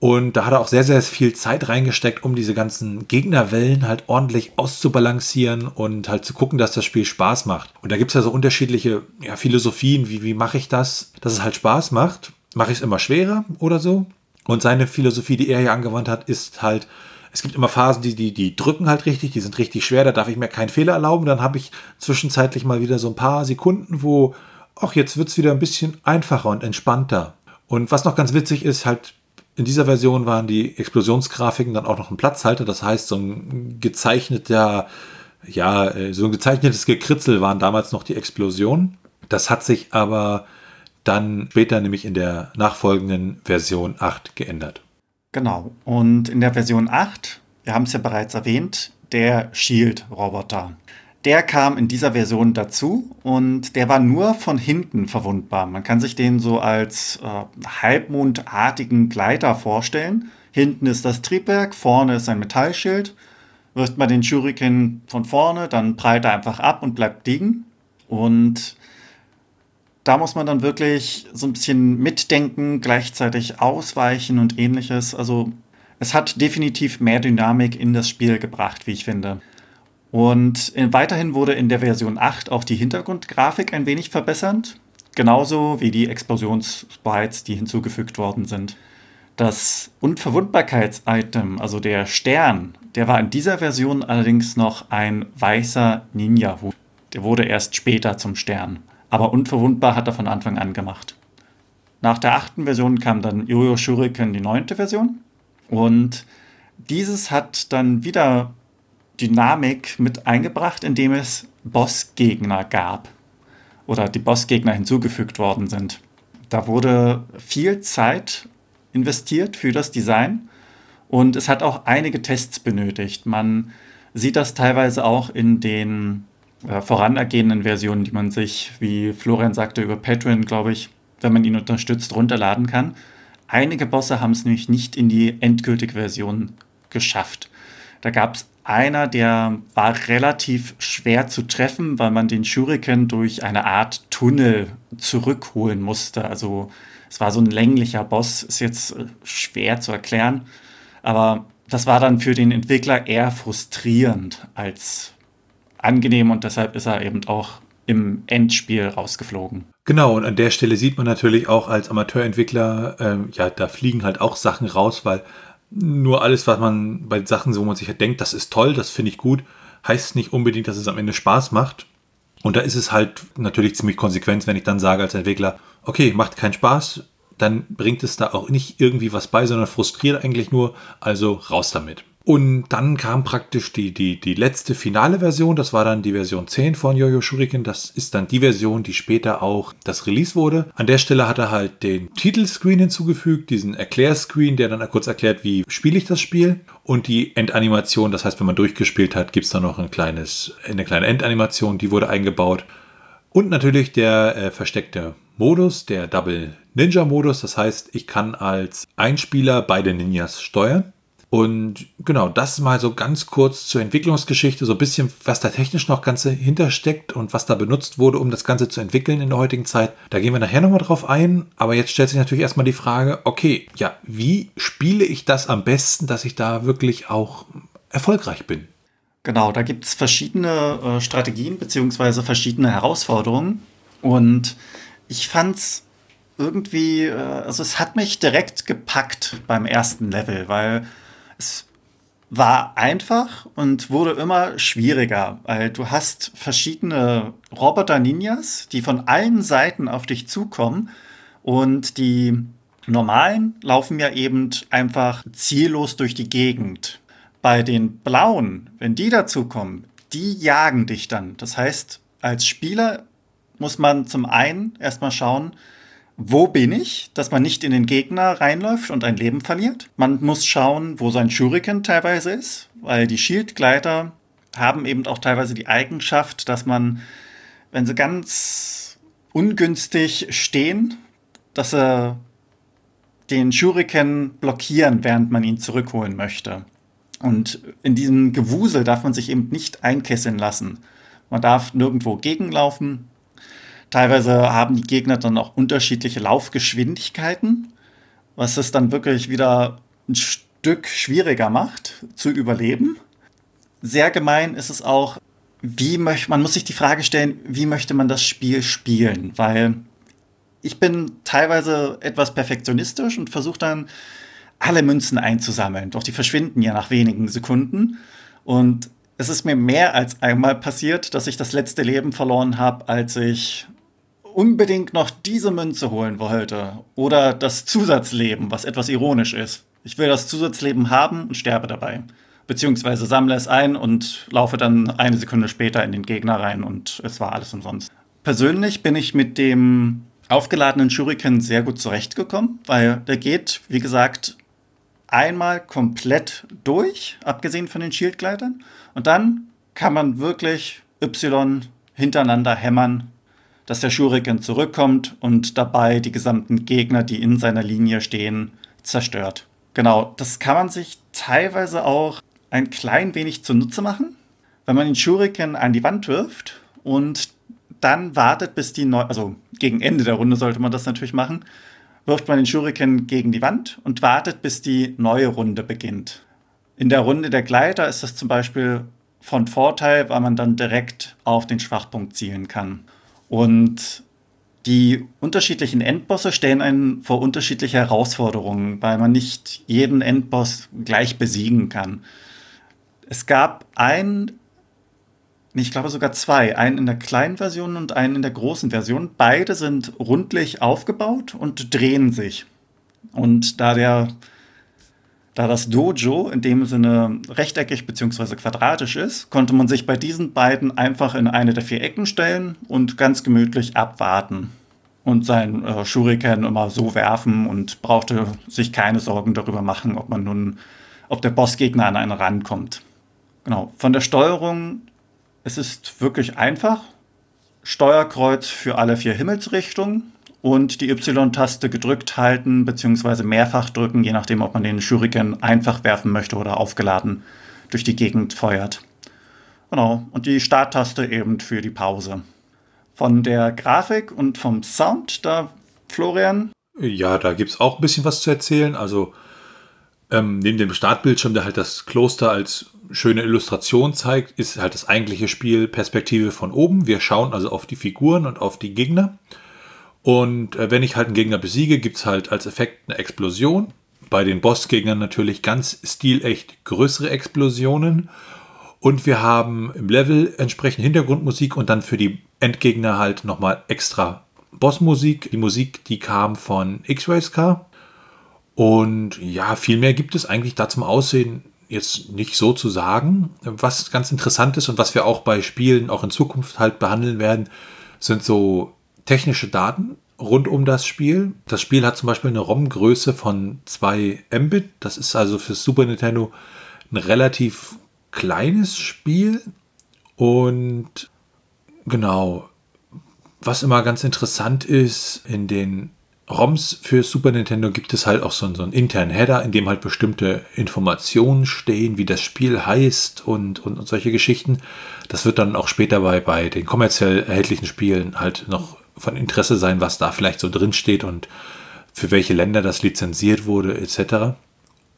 Und da hat er auch sehr, sehr viel Zeit reingesteckt, um diese ganzen Gegnerwellen halt ordentlich auszubalancieren und halt zu gucken, dass das Spiel Spaß macht. Und da gibt es ja so unterschiedliche ja, Philosophien, wie, wie mache ich das, dass es halt Spaß macht. Mache ich es immer schwerer oder so? Und seine Philosophie, die er hier angewandt hat, ist halt, es gibt immer Phasen, die, die, die drücken halt richtig, die sind richtig schwer, da darf ich mir keinen Fehler erlauben. Dann habe ich zwischenzeitlich mal wieder so ein paar Sekunden, wo, ach, jetzt wird es wieder ein bisschen einfacher und entspannter. Und was noch ganz witzig ist, halt in dieser Version waren die Explosionsgrafiken dann auch noch ein Platzhalter, das heißt, so ein gezeichneter, ja, äh, so ein gezeichnetes Gekritzel waren damals noch die Explosionen. Das hat sich aber dann später nämlich in der nachfolgenden Version 8 geändert. Genau. Und in der Version 8, wir haben es ja bereits erwähnt, der Shield-Roboter. Der kam in dieser Version dazu und der war nur von hinten verwundbar. Man kann sich den so als äh, halbmondartigen Gleiter vorstellen. Hinten ist das Triebwerk, vorne ist ein Metallschild. Wirft man den Shuriken von vorne, dann prallt er einfach ab und bleibt liegen. Und da muss man dann wirklich so ein bisschen mitdenken, gleichzeitig ausweichen und ähnliches. Also es hat definitiv mehr Dynamik in das Spiel gebracht, wie ich finde. Und weiterhin wurde in der Version 8 auch die Hintergrundgrafik ein wenig verbessert. Genauso wie die Explosionssprites, die hinzugefügt worden sind. Das Unverwundbarkeits-Item, also der Stern, der war in dieser Version allerdings noch ein weißer Ninja-Hut. Der wurde erst später zum Stern. Aber unverwundbar hat er von Anfang an gemacht. Nach der achten Version kam dann Yoyo Shuriken, die neunte Version. Und dieses hat dann wieder Dynamik mit eingebracht, indem es Bossgegner gab. Oder die Bossgegner hinzugefügt worden sind. Da wurde viel Zeit investiert für das Design und es hat auch einige Tests benötigt. Man sieht das teilweise auch in den äh, voranergehenden Versionen, die man sich, wie Florian sagte, über Patreon, glaube ich, wenn man ihn unterstützt, runterladen kann. Einige Bosse haben es nämlich nicht in die endgültige Version geschafft. Da gab es einer, der war relativ schwer zu treffen, weil man den Shuriken durch eine Art Tunnel zurückholen musste. Also es war so ein länglicher Boss, ist jetzt äh, schwer zu erklären. Aber das war dann für den Entwickler eher frustrierend als angenehm und deshalb ist er eben auch im Endspiel rausgeflogen. Genau, und an der Stelle sieht man natürlich auch als Amateurentwickler, ähm, ja, da fliegen halt auch Sachen raus, weil nur alles, was man bei Sachen, wo man sich halt denkt, das ist toll, das finde ich gut, heißt nicht unbedingt, dass es am Ende Spaß macht. Und da ist es halt natürlich ziemlich konsequent, wenn ich dann sage als Entwickler, okay, macht keinen Spaß, dann bringt es da auch nicht irgendwie was bei, sondern frustriert eigentlich nur, also raus damit. Und dann kam praktisch die, die, die letzte finale Version, das war dann die Version 10 von Yo-Yo Shuriken. Das ist dann die Version, die später auch das Release wurde. An der Stelle hat er halt den Titelscreen hinzugefügt, diesen Erklärscreen, der dann kurz erklärt, wie spiele ich das Spiel. Und die Endanimation, das heißt, wenn man durchgespielt hat, gibt es dann noch ein kleines, eine kleine Endanimation, die wurde eingebaut. Und natürlich der äh, versteckte Modus, der Double Ninja Modus. Das heißt, ich kann als Einspieler beide Ninjas steuern. Und genau, das mal so ganz kurz zur Entwicklungsgeschichte, so ein bisschen, was da technisch noch Ganze hintersteckt und was da benutzt wurde, um das Ganze zu entwickeln in der heutigen Zeit. Da gehen wir nachher nochmal drauf ein. Aber jetzt stellt sich natürlich erstmal die Frage, okay, ja, wie spiele ich das am besten, dass ich da wirklich auch erfolgreich bin? Genau, da gibt es verschiedene äh, Strategien bzw. verschiedene Herausforderungen. Und ich fand es irgendwie, äh, also es hat mich direkt gepackt beim ersten Level, weil es war einfach und wurde immer schwieriger, weil du hast verschiedene Roboter-Ninjas, die von allen Seiten auf dich zukommen und die normalen laufen ja eben einfach ziellos durch die Gegend. Bei den blauen, wenn die dazukommen, die jagen dich dann. Das heißt, als Spieler muss man zum einen erstmal schauen, wo bin ich, dass man nicht in den Gegner reinläuft und ein Leben verliert. Man muss schauen, wo sein Shuriken teilweise ist, weil die Shieldgleiter haben eben auch teilweise die Eigenschaft, dass man, wenn sie ganz ungünstig stehen, dass sie den Shuriken blockieren, während man ihn zurückholen möchte. Und in diesem Gewusel darf man sich eben nicht einkesseln lassen. Man darf nirgendwo gegenlaufen, Teilweise haben die Gegner dann auch unterschiedliche Laufgeschwindigkeiten, was es dann wirklich wieder ein Stück schwieriger macht zu überleben. Sehr gemein ist es auch, wie möchte man muss sich die Frage stellen, wie möchte man das Spiel spielen, weil ich bin teilweise etwas perfektionistisch und versuche dann alle Münzen einzusammeln, doch die verschwinden ja nach wenigen Sekunden. Und es ist mir mehr als einmal passiert, dass ich das letzte Leben verloren habe, als ich unbedingt noch diese Münze holen wollte oder das Zusatzleben, was etwas ironisch ist. Ich will das Zusatzleben haben und sterbe dabei. Beziehungsweise sammle es ein und laufe dann eine Sekunde später in den Gegner rein und es war alles umsonst. Persönlich bin ich mit dem aufgeladenen Shuriken sehr gut zurechtgekommen, weil der geht, wie gesagt, einmal komplett durch, abgesehen von den Shieldgleitern. Und dann kann man wirklich Y hintereinander hämmern dass der Shuriken zurückkommt und dabei die gesamten Gegner, die in seiner Linie stehen, zerstört. Genau, das kann man sich teilweise auch ein klein wenig zunutze machen, wenn man den Shuriken an die Wand wirft und dann wartet, bis die neue, also gegen Ende der Runde sollte man das natürlich machen, wirft man den Shuriken gegen die Wand und wartet, bis die neue Runde beginnt. In der Runde der Gleiter ist das zum Beispiel von Vorteil, weil man dann direkt auf den Schwachpunkt zielen kann. Und Die unterschiedlichen Endbosse stellen einen vor unterschiedliche Herausforderungen, weil man nicht jeden Endboss gleich besiegen kann. Es gab einen, ich glaube sogar zwei, einen in der kleinen Version und einen in der großen Version. Beide sind rundlich aufgebaut und drehen sich. Und da der da das Dojo in dem Sinne rechteckig bzw. quadratisch ist, konnte man sich bei diesen beiden einfach in eine der vier Ecken stellen und ganz gemütlich abwarten und sein äh, Shuriken immer so werfen und brauchte sich keine Sorgen darüber machen, ob man nun, ob der Bossgegner an einen rankommt. Genau. Von der Steuerung, es ist wirklich einfach. Steuerkreuz für alle vier Himmelsrichtungen und die Y-Taste gedrückt halten bzw. mehrfach drücken, je nachdem, ob man den Shuriken einfach werfen möchte oder aufgeladen durch die Gegend feuert. Genau, und die Starttaste eben für die Pause. Von der Grafik und vom Sound, da Florian? Ja, da gibt es auch ein bisschen was zu erzählen. Also ähm, neben dem Startbildschirm, der halt das Kloster als schöne Illustration zeigt, ist halt das eigentliche Spiel Perspektive von oben. Wir schauen also auf die Figuren und auf die Gegner. Und äh, wenn ich halt einen Gegner besiege, gibt es halt als Effekt eine Explosion. Bei den Bossgegnern natürlich ganz stilecht größere Explosionen. Und wir haben im Level entsprechend Hintergrundmusik und dann für die Endgegner halt nochmal extra Bossmusik. Die Musik, die kam von X-Rays Car. Und ja, viel mehr gibt es eigentlich da zum Aussehen jetzt nicht so zu sagen. Was ganz interessant ist und was wir auch bei Spielen auch in Zukunft halt behandeln werden, sind so technische Daten rund um das Spiel. Das Spiel hat zum Beispiel eine ROM-Größe von 2 Mbit. Das ist also für Super Nintendo ein relativ kleines Spiel. Und genau, was immer ganz interessant ist, in den ROMs für Super Nintendo gibt es halt auch so, so einen internen Header, in dem halt bestimmte Informationen stehen, wie das Spiel heißt und, und, und solche Geschichten. Das wird dann auch später bei, bei den kommerziell erhältlichen Spielen halt noch von Interesse sein, was da vielleicht so drin steht und für welche Länder das lizenziert wurde, etc.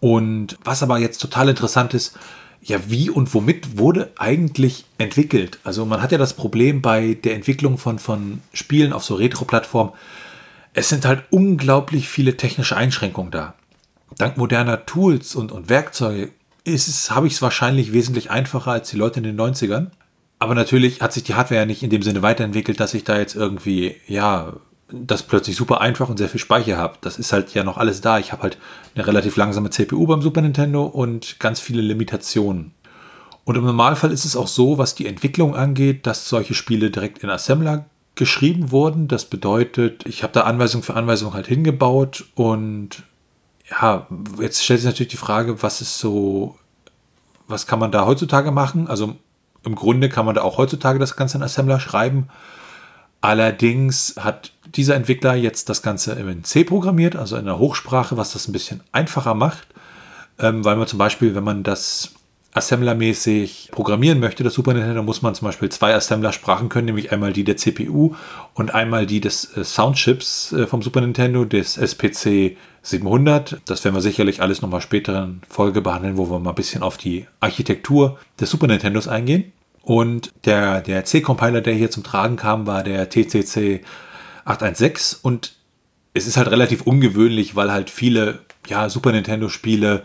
Und was aber jetzt total interessant ist, ja, wie und womit wurde eigentlich entwickelt? Also man hat ja das Problem bei der Entwicklung von, von Spielen auf so Retro-Plattformen, es sind halt unglaublich viele technische Einschränkungen da. Dank moderner Tools und, und Werkzeuge habe ich es wahrscheinlich wesentlich einfacher als die Leute in den 90ern. Aber natürlich hat sich die Hardware ja nicht in dem Sinne weiterentwickelt, dass ich da jetzt irgendwie, ja, das plötzlich super einfach und sehr viel Speicher habe. Das ist halt ja noch alles da. Ich habe halt eine relativ langsame CPU beim Super Nintendo und ganz viele Limitationen. Und im Normalfall ist es auch so, was die Entwicklung angeht, dass solche Spiele direkt in Assembler geschrieben wurden. Das bedeutet, ich habe da Anweisung für Anweisung halt hingebaut und ja, jetzt stellt sich natürlich die Frage, was ist so, was kann man da heutzutage machen? Also im Grunde kann man da auch heutzutage das Ganze in Assembler schreiben. Allerdings hat dieser Entwickler jetzt das Ganze in C programmiert, also in einer Hochsprache, was das ein bisschen einfacher macht, ähm, weil man zum Beispiel, wenn man das Assembler-mäßig programmieren möchte, das Super Nintendo, muss man zum Beispiel zwei Assembler-Sprachen können, nämlich einmal die der CPU und einmal die des äh, Soundchips äh, vom Super Nintendo, des SPC 700. Das werden wir sicherlich alles nochmal später in Folge behandeln, wo wir mal ein bisschen auf die Architektur des Super Nintendos eingehen. Und der, der C-Compiler, der hier zum Tragen kam, war der TCC 816 und es ist halt relativ ungewöhnlich, weil halt viele ja, Super Nintendo-Spiele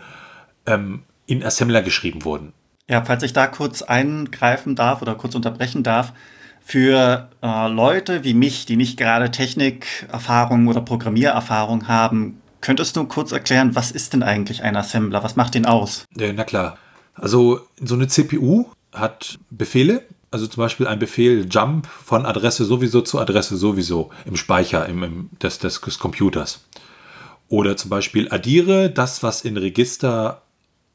ähm, in Assembler geschrieben wurden. Ja, falls ich da kurz eingreifen darf oder kurz unterbrechen darf, für äh, Leute wie mich, die nicht gerade Technikerfahrung oder Programmiererfahrung haben, könntest du kurz erklären, was ist denn eigentlich ein Assembler? Was macht den aus? Ja, na klar. Also so eine CPU hat Befehle, also zum Beispiel ein Befehl Jump von Adresse sowieso zu Adresse sowieso im Speicher im, im des, des, des Computers. Oder zum Beispiel addiere das, was in Register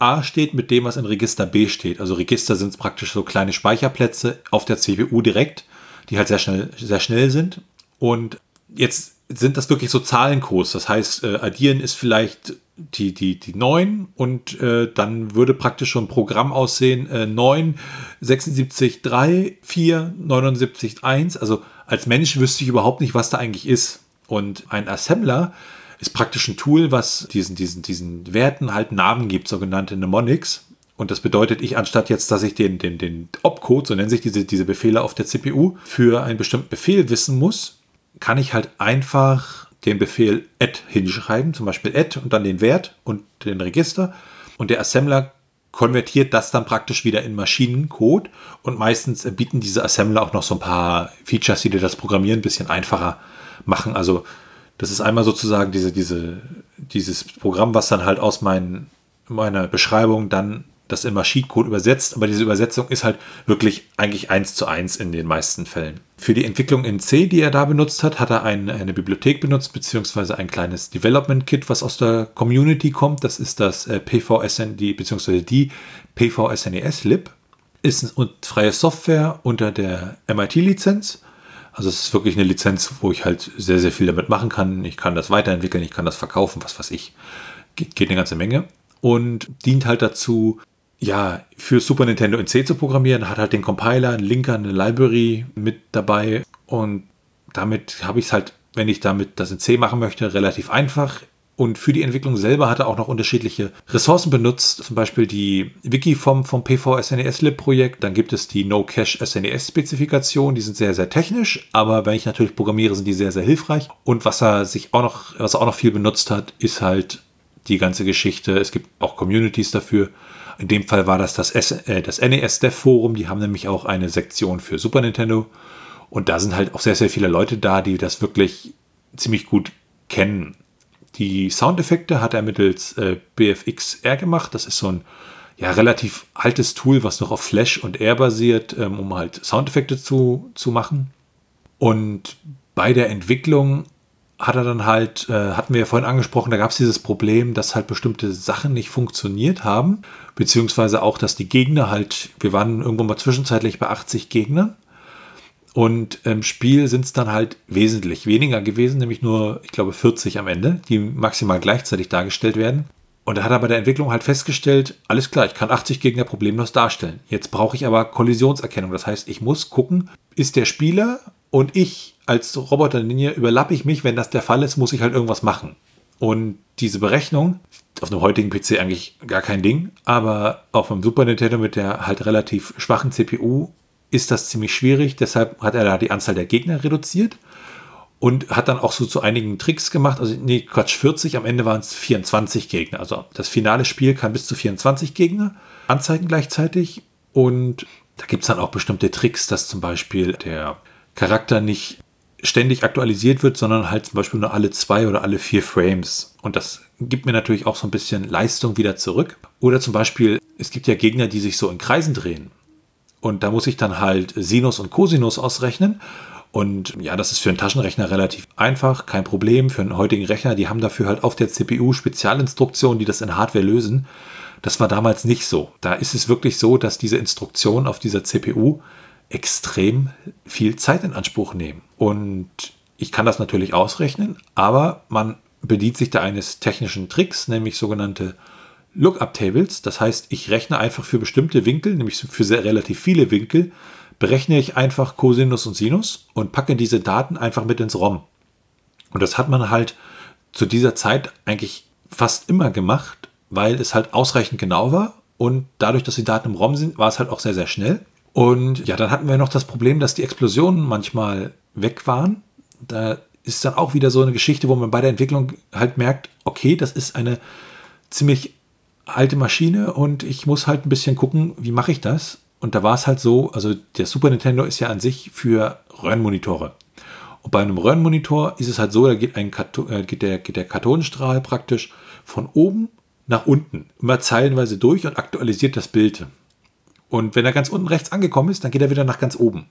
A steht mit dem, was in Register B steht. Also Register sind praktisch so kleine Speicherplätze auf der CPU direkt, die halt sehr schnell, sehr schnell sind. Und jetzt sind das wirklich so Zahlencodes. Das heißt, äh, addieren ist vielleicht die, die, die 9 und äh, dann würde praktisch schon ein Programm aussehen, äh, 9, 76, 3, 4, 79, 1. Also als Mensch wüsste ich überhaupt nicht, was da eigentlich ist. Und ein Assembler ist praktisch ein Tool, was diesen, diesen, diesen Werten halt Namen gibt, sogenannte Mnemonics. Und das bedeutet, ich anstatt jetzt, dass ich den, den, den Opcode, so nennen sich diese, diese Befehle auf der CPU, für einen bestimmten Befehl wissen muss, kann ich halt einfach den Befehl add hinschreiben, zum Beispiel add und dann den Wert und den Register. Und der Assembler konvertiert das dann praktisch wieder in Maschinencode. Und meistens bieten diese Assembler auch noch so ein paar Features, die dir das Programmieren ein bisschen einfacher machen. Also das ist einmal sozusagen diese, diese, dieses Programm, was dann halt aus mein, meiner Beschreibung dann das in Maschinencode übersetzt, aber diese Übersetzung ist halt wirklich eigentlich eins zu eins in den meisten Fällen. Für die Entwicklung in C, die er da benutzt hat, hat er ein, eine Bibliothek benutzt, beziehungsweise ein kleines Development Kit, was aus der Community kommt. Das ist das äh, PVSN, beziehungsweise die PVSNES Lib. Ist eine freie Software unter der MIT-Lizenz. Also es ist wirklich eine Lizenz, wo ich halt sehr, sehr viel damit machen kann. Ich kann das weiterentwickeln, ich kann das verkaufen, was weiß ich. Geht, geht eine ganze Menge. Und dient halt dazu, ja, für Super Nintendo in C zu programmieren, hat halt den Compiler, einen Linker, eine Library mit dabei und damit habe ich es halt, wenn ich damit das in C machen möchte, relativ einfach. Und für die Entwicklung selber hat er auch noch unterschiedliche Ressourcen benutzt, zum Beispiel die Wiki vom, vom PV-SNES-Lib-Projekt. Dann gibt es die No-Cache-SNES-Spezifikation, die sind sehr, sehr technisch, aber wenn ich natürlich programmiere, sind die sehr, sehr hilfreich. Und was er sich auch noch, was er auch noch viel benutzt hat, ist halt die ganze Geschichte. Es gibt auch Communities dafür, in dem Fall war das das, äh, das NES Dev Forum. Die haben nämlich auch eine Sektion für Super Nintendo. Und da sind halt auch sehr, sehr viele Leute da, die das wirklich ziemlich gut kennen. Die Soundeffekte hat er mittels äh, BFXR gemacht. Das ist so ein ja, relativ altes Tool, was noch auf Flash und Air basiert, ähm, um halt Soundeffekte zu, zu machen. Und bei der Entwicklung hat er dann halt, äh, hatten wir ja vorhin angesprochen, da gab es dieses Problem, dass halt bestimmte Sachen nicht funktioniert haben, beziehungsweise auch, dass die Gegner halt, wir waren irgendwann mal zwischenzeitlich bei 80 Gegnern und im Spiel sind es dann halt wesentlich weniger gewesen, nämlich nur, ich glaube, 40 am Ende, die maximal gleichzeitig dargestellt werden. Und da hat er bei der Entwicklung halt festgestellt, alles klar, ich kann 80 Gegner problemlos darstellen. Jetzt brauche ich aber Kollisionserkennung. Das heißt, ich muss gucken, ist der Spieler und ich als Roboterlinie überlappe ich mich, wenn das der Fall ist, muss ich halt irgendwas machen. Und diese Berechnung, auf einem heutigen PC eigentlich gar kein Ding, aber auf einem Super Nintendo mit der halt relativ schwachen CPU ist das ziemlich schwierig. Deshalb hat er da die Anzahl der Gegner reduziert und hat dann auch so zu einigen Tricks gemacht. Also, nee, Quatsch, 40, am Ende waren es 24 Gegner. Also das finale Spiel kann bis zu 24 Gegner anzeigen gleichzeitig. Und da gibt es dann auch bestimmte Tricks, dass zum Beispiel der Charakter nicht ständig aktualisiert wird, sondern halt zum Beispiel nur alle zwei oder alle vier Frames. Und das gibt mir natürlich auch so ein bisschen Leistung wieder zurück. Oder zum Beispiel, es gibt ja Gegner, die sich so in Kreisen drehen. Und da muss ich dann halt Sinus und Cosinus ausrechnen. Und ja, das ist für einen Taschenrechner relativ einfach, kein Problem. Für einen heutigen Rechner, die haben dafür halt auf der CPU Spezialinstruktionen, die das in Hardware lösen. Das war damals nicht so. Da ist es wirklich so, dass diese Instruktionen auf dieser CPU extrem viel Zeit in Anspruch nehmen. Und ich kann das natürlich ausrechnen, aber man bedient sich da eines technischen Tricks, nämlich sogenannte Lookup-Tables. Das heißt, ich rechne einfach für bestimmte Winkel, nämlich für sehr relativ viele Winkel, berechne ich einfach Cosinus und Sinus und packe diese Daten einfach mit ins ROM. Und das hat man halt zu dieser Zeit eigentlich fast immer gemacht, weil es halt ausreichend genau war und dadurch, dass die Daten im ROM sind, war es halt auch sehr, sehr schnell. Und ja, dann hatten wir noch das Problem, dass die Explosionen manchmal weg waren. Da ist dann auch wieder so eine Geschichte, wo man bei der Entwicklung halt merkt, okay, das ist eine ziemlich alte Maschine und ich muss halt ein bisschen gucken, wie mache ich das? Und da war es halt so, also der Super Nintendo ist ja an sich für Röhrenmonitore. Und bei einem Röhrenmonitor ist es halt so, da geht, ein äh, geht, der, geht der Kathodenstrahl praktisch von oben nach unten, immer zeilenweise durch und aktualisiert das Bild. Und wenn er ganz unten rechts angekommen ist, dann geht er wieder nach ganz oben.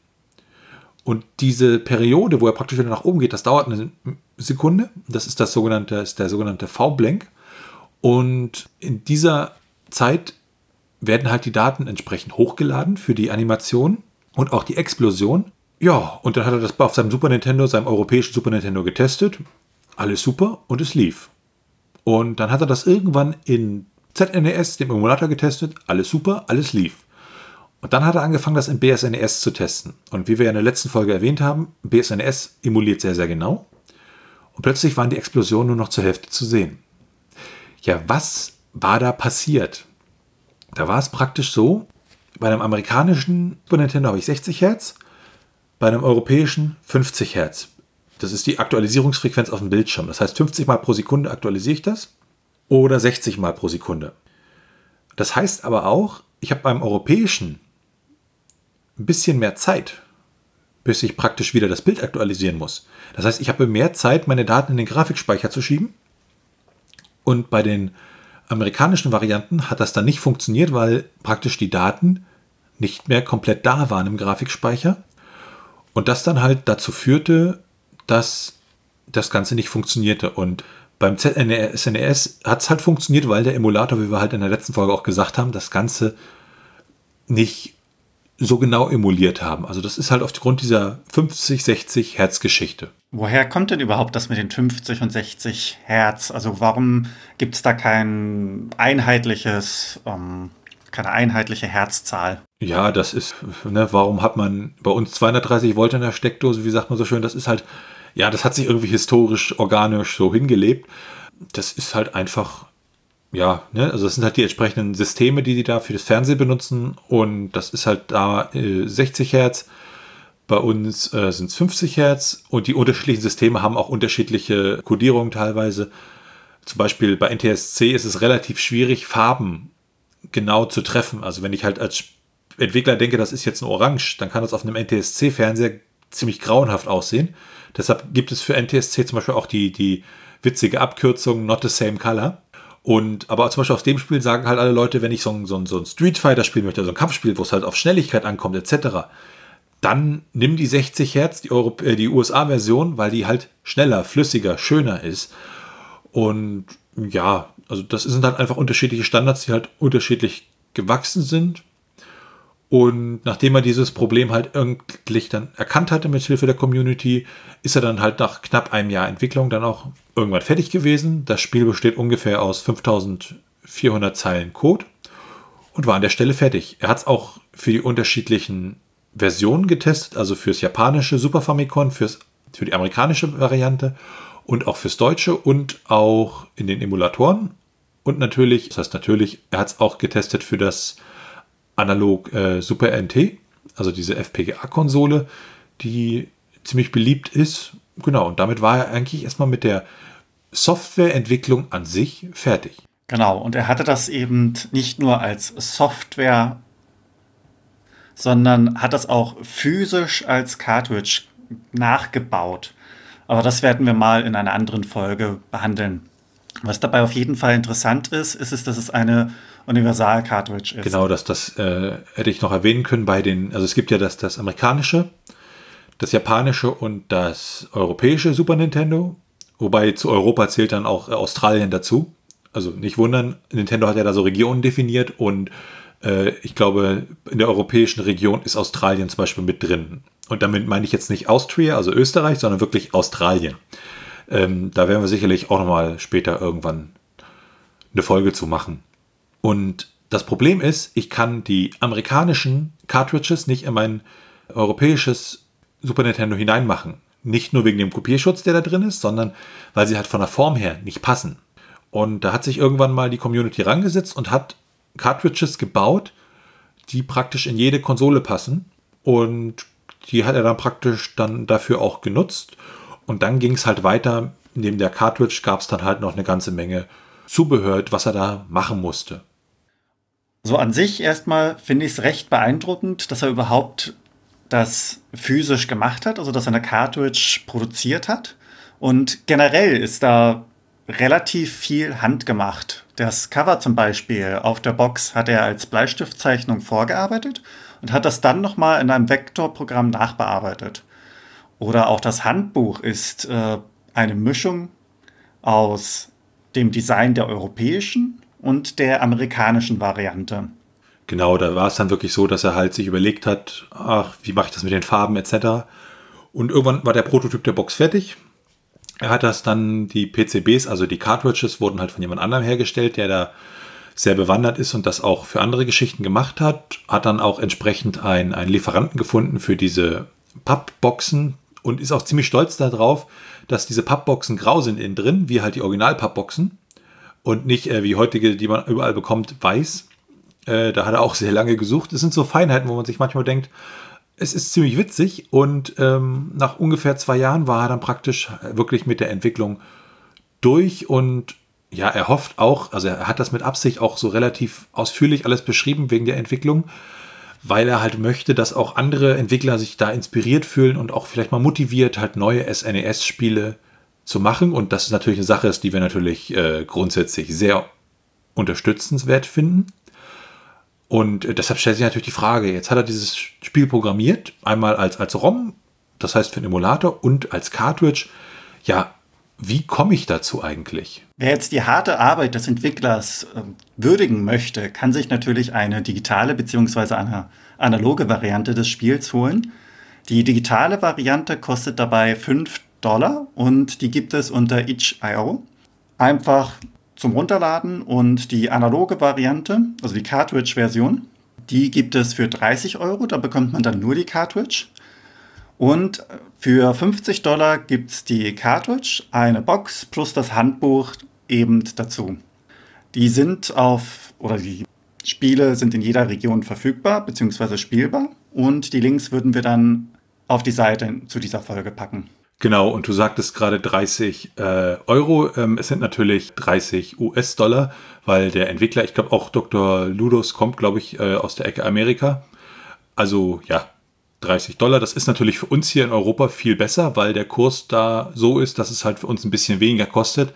Und diese Periode, wo er praktisch wieder nach oben geht, das dauert eine Sekunde. Das ist das sogenannte, ist der sogenannte V-Blank. Und in dieser Zeit werden halt die Daten entsprechend hochgeladen für die Animation und auch die Explosion. Ja, und dann hat er das auf seinem Super Nintendo, seinem europäischen Super Nintendo getestet. Alles super und es lief. Und dann hat er das irgendwann in ZNES, dem Emulator, getestet. Alles super, alles lief. Und dann hat er angefangen, das in BSNES zu testen. Und wie wir ja in der letzten Folge erwähnt haben, BSNES emuliert sehr, sehr genau. Und plötzlich waren die Explosionen nur noch zur Hälfte zu sehen. Ja, was war da passiert? Da war es praktisch so, bei einem amerikanischen Super Nintendo habe ich 60 Hertz, bei einem europäischen 50 Hertz. Das ist die Aktualisierungsfrequenz auf dem Bildschirm. Das heißt, 50 Mal pro Sekunde aktualisiere ich das oder 60 Mal pro Sekunde. Das heißt aber auch, ich habe beim europäischen ein bisschen mehr Zeit, bis ich praktisch wieder das Bild aktualisieren muss. Das heißt, ich habe mehr Zeit, meine Daten in den Grafikspeicher zu schieben. Und bei den amerikanischen Varianten hat das dann nicht funktioniert, weil praktisch die Daten nicht mehr komplett da waren im Grafikspeicher. Und das dann halt dazu führte, dass das Ganze nicht funktionierte. Und beim SNES hat es halt funktioniert, weil der Emulator, wie wir halt in der letzten Folge auch gesagt haben, das Ganze nicht so genau emuliert haben. Also das ist halt aufgrund dieser 50, 60 Hertz Geschichte. Woher kommt denn überhaupt das mit den 50 und 60 Hertz? Also warum gibt es da kein einheitliches, ähm, keine einheitliche Herzzahl? Ja, das ist, ne, warum hat man bei uns 230 Volt in der Steckdose, wie sagt man so schön, das ist halt, ja, das hat sich irgendwie historisch, organisch so hingelebt. Das ist halt einfach ja, ne, also das sind halt die entsprechenden Systeme, die die da für das Fernsehen benutzen und das ist halt da äh, 60 Hertz. Bei uns äh, sind es 50 Hertz und die unterschiedlichen Systeme haben auch unterschiedliche Kodierungen teilweise. Zum Beispiel bei NTSC ist es relativ schwierig, Farben genau zu treffen. Also wenn ich halt als Entwickler denke, das ist jetzt ein Orange, dann kann das auf einem NTSC-Fernseher ziemlich grauenhaft aussehen. Deshalb gibt es für NTSC zum Beispiel auch die, die witzige Abkürzung Not the Same Color. Und aber zum Beispiel aus dem Spiel sagen halt alle Leute, wenn ich so ein, so ein, so ein Street Fighter spielen möchte, also ein Kampfspiel, wo es halt auf Schnelligkeit ankommt, etc., dann nimm die 60 Hertz, die, äh, die USA-Version, weil die halt schneller, flüssiger, schöner ist. Und ja, also das sind halt einfach unterschiedliche Standards, die halt unterschiedlich gewachsen sind. Und nachdem er dieses Problem halt irgendwie dann erkannt hatte mit Hilfe der Community, ist er dann halt nach knapp einem Jahr Entwicklung dann auch irgendwann fertig gewesen. Das Spiel besteht ungefähr aus 5400 Zeilen Code und war an der Stelle fertig. Er hat es auch für die unterschiedlichen Versionen getestet, also fürs japanische Super Famicom, fürs, für die amerikanische Variante und auch fürs deutsche und auch in den Emulatoren. Und natürlich, das heißt natürlich, er hat es auch getestet für das analog äh, Super NT, also diese FPGA-Konsole, die ziemlich beliebt ist. Genau, und damit war er eigentlich erstmal mit der Softwareentwicklung an sich fertig. Genau, und er hatte das eben nicht nur als Software, sondern hat das auch physisch als Cartridge nachgebaut. Aber das werden wir mal in einer anderen Folge behandeln. Was dabei auf jeden Fall interessant ist, ist es, dass es eine Universal-Cartridge ist. Genau, dass das äh, hätte ich noch erwähnen können bei den, also es gibt ja das, das amerikanische, das japanische und das europäische Super Nintendo, wobei zu Europa zählt dann auch Australien dazu. Also nicht wundern, Nintendo hat ja da so Regionen definiert und äh, ich glaube, in der europäischen Region ist Australien zum Beispiel mit drin. Und damit meine ich jetzt nicht Austria, also Österreich, sondern wirklich Australien. Ähm, da werden wir sicherlich auch nochmal später irgendwann eine Folge zu machen. Und das Problem ist, ich kann die amerikanischen Cartridges nicht in mein europäisches Super Nintendo hineinmachen. Nicht nur wegen dem Kopierschutz, der da drin ist, sondern weil sie halt von der Form her nicht passen. Und da hat sich irgendwann mal die Community rangesetzt und hat Cartridges gebaut, die praktisch in jede Konsole passen. Und die hat er dann praktisch dann dafür auch genutzt. Und dann ging es halt weiter. Neben der Cartridge gab es dann halt noch eine ganze Menge Zubehör, was er da machen musste. So an sich erstmal finde ich es recht beeindruckend, dass er überhaupt das physisch gemacht hat, also dass er eine Cartridge produziert hat. Und generell ist da relativ viel handgemacht. Das Cover zum Beispiel auf der Box hat er als Bleistiftzeichnung vorgearbeitet und hat das dann nochmal in einem Vektorprogramm nachbearbeitet. Oder auch das Handbuch ist äh, eine Mischung aus dem Design der europäischen und der amerikanischen Variante. Genau, da war es dann wirklich so, dass er halt sich überlegt hat, ach, wie mache ich das mit den Farben etc. Und irgendwann war der Prototyp der Box fertig. Er hat das dann, die PCBs, also die Cartridges, wurden halt von jemand anderem hergestellt, der da sehr bewandert ist und das auch für andere Geschichten gemacht hat. Hat dann auch entsprechend einen, einen Lieferanten gefunden für diese Pappboxen und ist auch ziemlich stolz darauf, dass diese Pappboxen grau sind innen drin, wie halt die Original-Pappboxen und nicht äh, wie heutige, die man überall bekommt, weiß. Äh, da hat er auch sehr lange gesucht. Das sind so Feinheiten, wo man sich manchmal denkt, es ist ziemlich witzig und ähm, nach ungefähr zwei Jahren war er dann praktisch wirklich mit der Entwicklung durch und ja, er hofft auch, also er hat das mit Absicht auch so relativ ausführlich alles beschrieben wegen der Entwicklung, weil er halt möchte, dass auch andere Entwickler sich da inspiriert fühlen und auch vielleicht mal motiviert, halt neue SNES-Spiele zu machen. Und das ist natürlich eine Sache, die wir natürlich äh, grundsätzlich sehr unterstützenswert finden. Und äh, deshalb stellt sich natürlich die Frage, jetzt hat er dieses Spiel programmiert, einmal als, als ROM, das heißt für einen Emulator und als Cartridge. Ja, wie komme ich dazu eigentlich? Wer jetzt die harte Arbeit des Entwicklers äh, würdigen möchte, kann sich natürlich eine digitale bzw. eine analoge Variante des Spiels holen. Die digitale Variante kostet dabei 5 Dollar und die gibt es unter itch.io. Einfach zum Runterladen und die analoge Variante, also die Cartridge-Version, die gibt es für 30 Euro. Da bekommt man dann nur die Cartridge. Und für 50 Dollar gibt es die Cartridge, eine Box plus das Handbuch eben dazu. Die sind auf, oder die Spiele sind in jeder Region verfügbar bzw. spielbar. Und die Links würden wir dann auf die Seite zu dieser Folge packen. Genau, und du sagtest gerade 30 äh, Euro. Ähm, es sind natürlich 30 US-Dollar, weil der Entwickler, ich glaube auch Dr. Ludos kommt, glaube ich, äh, aus der Ecke Amerika. Also ja, 30 Dollar. Das ist natürlich für uns hier in Europa viel besser, weil der Kurs da so ist, dass es halt für uns ein bisschen weniger kostet.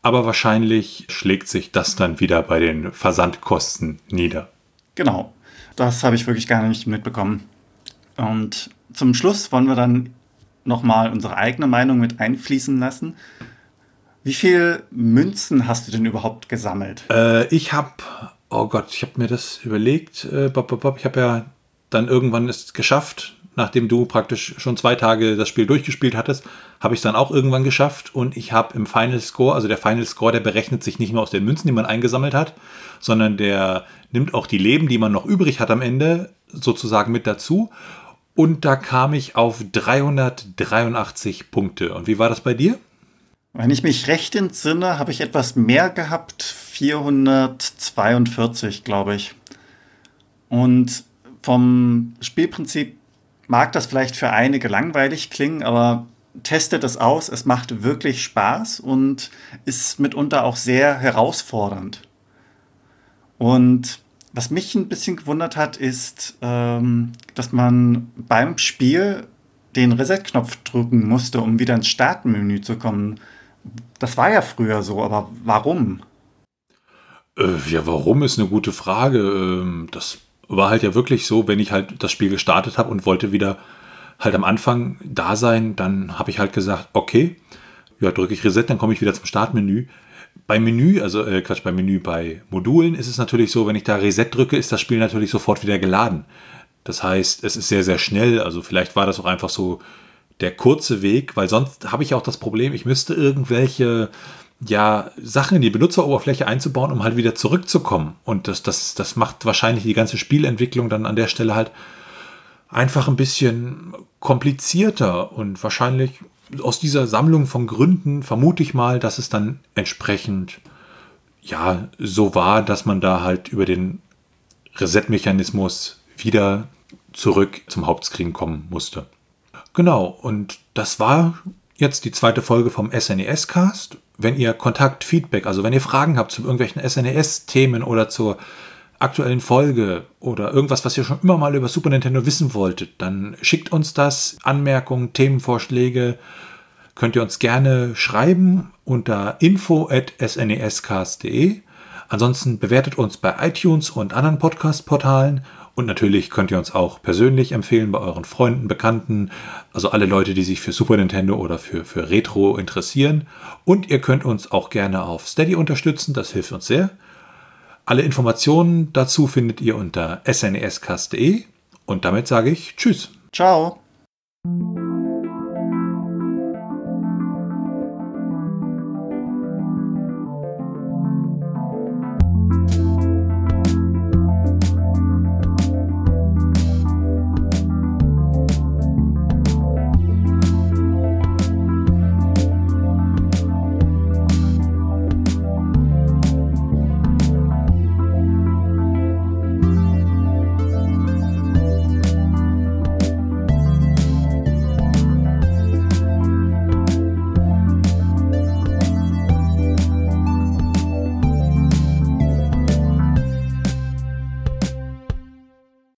Aber wahrscheinlich schlägt sich das dann wieder bei den Versandkosten nieder. Genau, das habe ich wirklich gar nicht mitbekommen. Und zum Schluss wollen wir dann nochmal unsere eigene Meinung mit einfließen lassen. Wie viele Münzen hast du denn überhaupt gesammelt? Äh, ich habe, oh Gott, ich habe mir das überlegt. Äh, Bob, Bob, Bob. Ich habe ja dann irgendwann es geschafft, nachdem du praktisch schon zwei Tage das Spiel durchgespielt hattest, habe ich es dann auch irgendwann geschafft und ich habe im Final Score, also der Final Score, der berechnet sich nicht nur aus den Münzen, die man eingesammelt hat, sondern der nimmt auch die Leben, die man noch übrig hat am Ende, sozusagen mit dazu und da kam ich auf 383 Punkte. Und wie war das bei dir? Wenn ich mich recht entsinne, habe ich etwas mehr gehabt. 442, glaube ich. Und vom Spielprinzip mag das vielleicht für einige langweilig klingen, aber testet es aus. Es macht wirklich Spaß und ist mitunter auch sehr herausfordernd. Und was mich ein bisschen gewundert hat, ist, ähm, dass man beim Spiel den Reset-Knopf drücken musste, um wieder ins Startmenü zu kommen. Das war ja früher so, aber warum? Äh, ja, warum ist eine gute Frage. Ähm, das war halt ja wirklich so, wenn ich halt das Spiel gestartet habe und wollte wieder halt am Anfang da sein, dann habe ich halt gesagt, okay, ja, drücke ich Reset, dann komme ich wieder zum Startmenü. Beim Menü, also äh, Quatsch, beim Menü bei Modulen ist es natürlich so, wenn ich da Reset drücke, ist das Spiel natürlich sofort wieder geladen. Das heißt, es ist sehr, sehr schnell. Also vielleicht war das auch einfach so der kurze Weg, weil sonst habe ich auch das Problem, ich müsste irgendwelche ja, Sachen in die Benutzeroberfläche einzubauen, um halt wieder zurückzukommen. Und das, das, das macht wahrscheinlich die ganze Spielentwicklung dann an der Stelle halt einfach ein bisschen komplizierter und wahrscheinlich aus dieser Sammlung von Gründen vermute ich mal, dass es dann entsprechend ja so war, dass man da halt über den Reset-Mechanismus wieder zurück zum Hauptscreen kommen musste. Genau, und das war jetzt die zweite Folge vom SNES-Cast. Wenn ihr Kontakt, Feedback, also wenn ihr Fragen habt zu irgendwelchen SNES-Themen oder zur aktuellen Folge oder irgendwas, was ihr schon immer mal über Super Nintendo wissen wolltet, dann schickt uns das. Anmerkungen, Themenvorschläge könnt ihr uns gerne schreiben unter info.snescast.de. Ansonsten bewertet uns bei iTunes und anderen Podcast-Portalen und natürlich könnt ihr uns auch persönlich empfehlen bei euren Freunden, Bekannten, also alle Leute, die sich für Super Nintendo oder für, für Retro interessieren. Und ihr könnt uns auch gerne auf Steady unterstützen, das hilft uns sehr. Alle Informationen dazu findet ihr unter snescast.de und damit sage ich Tschüss. Ciao.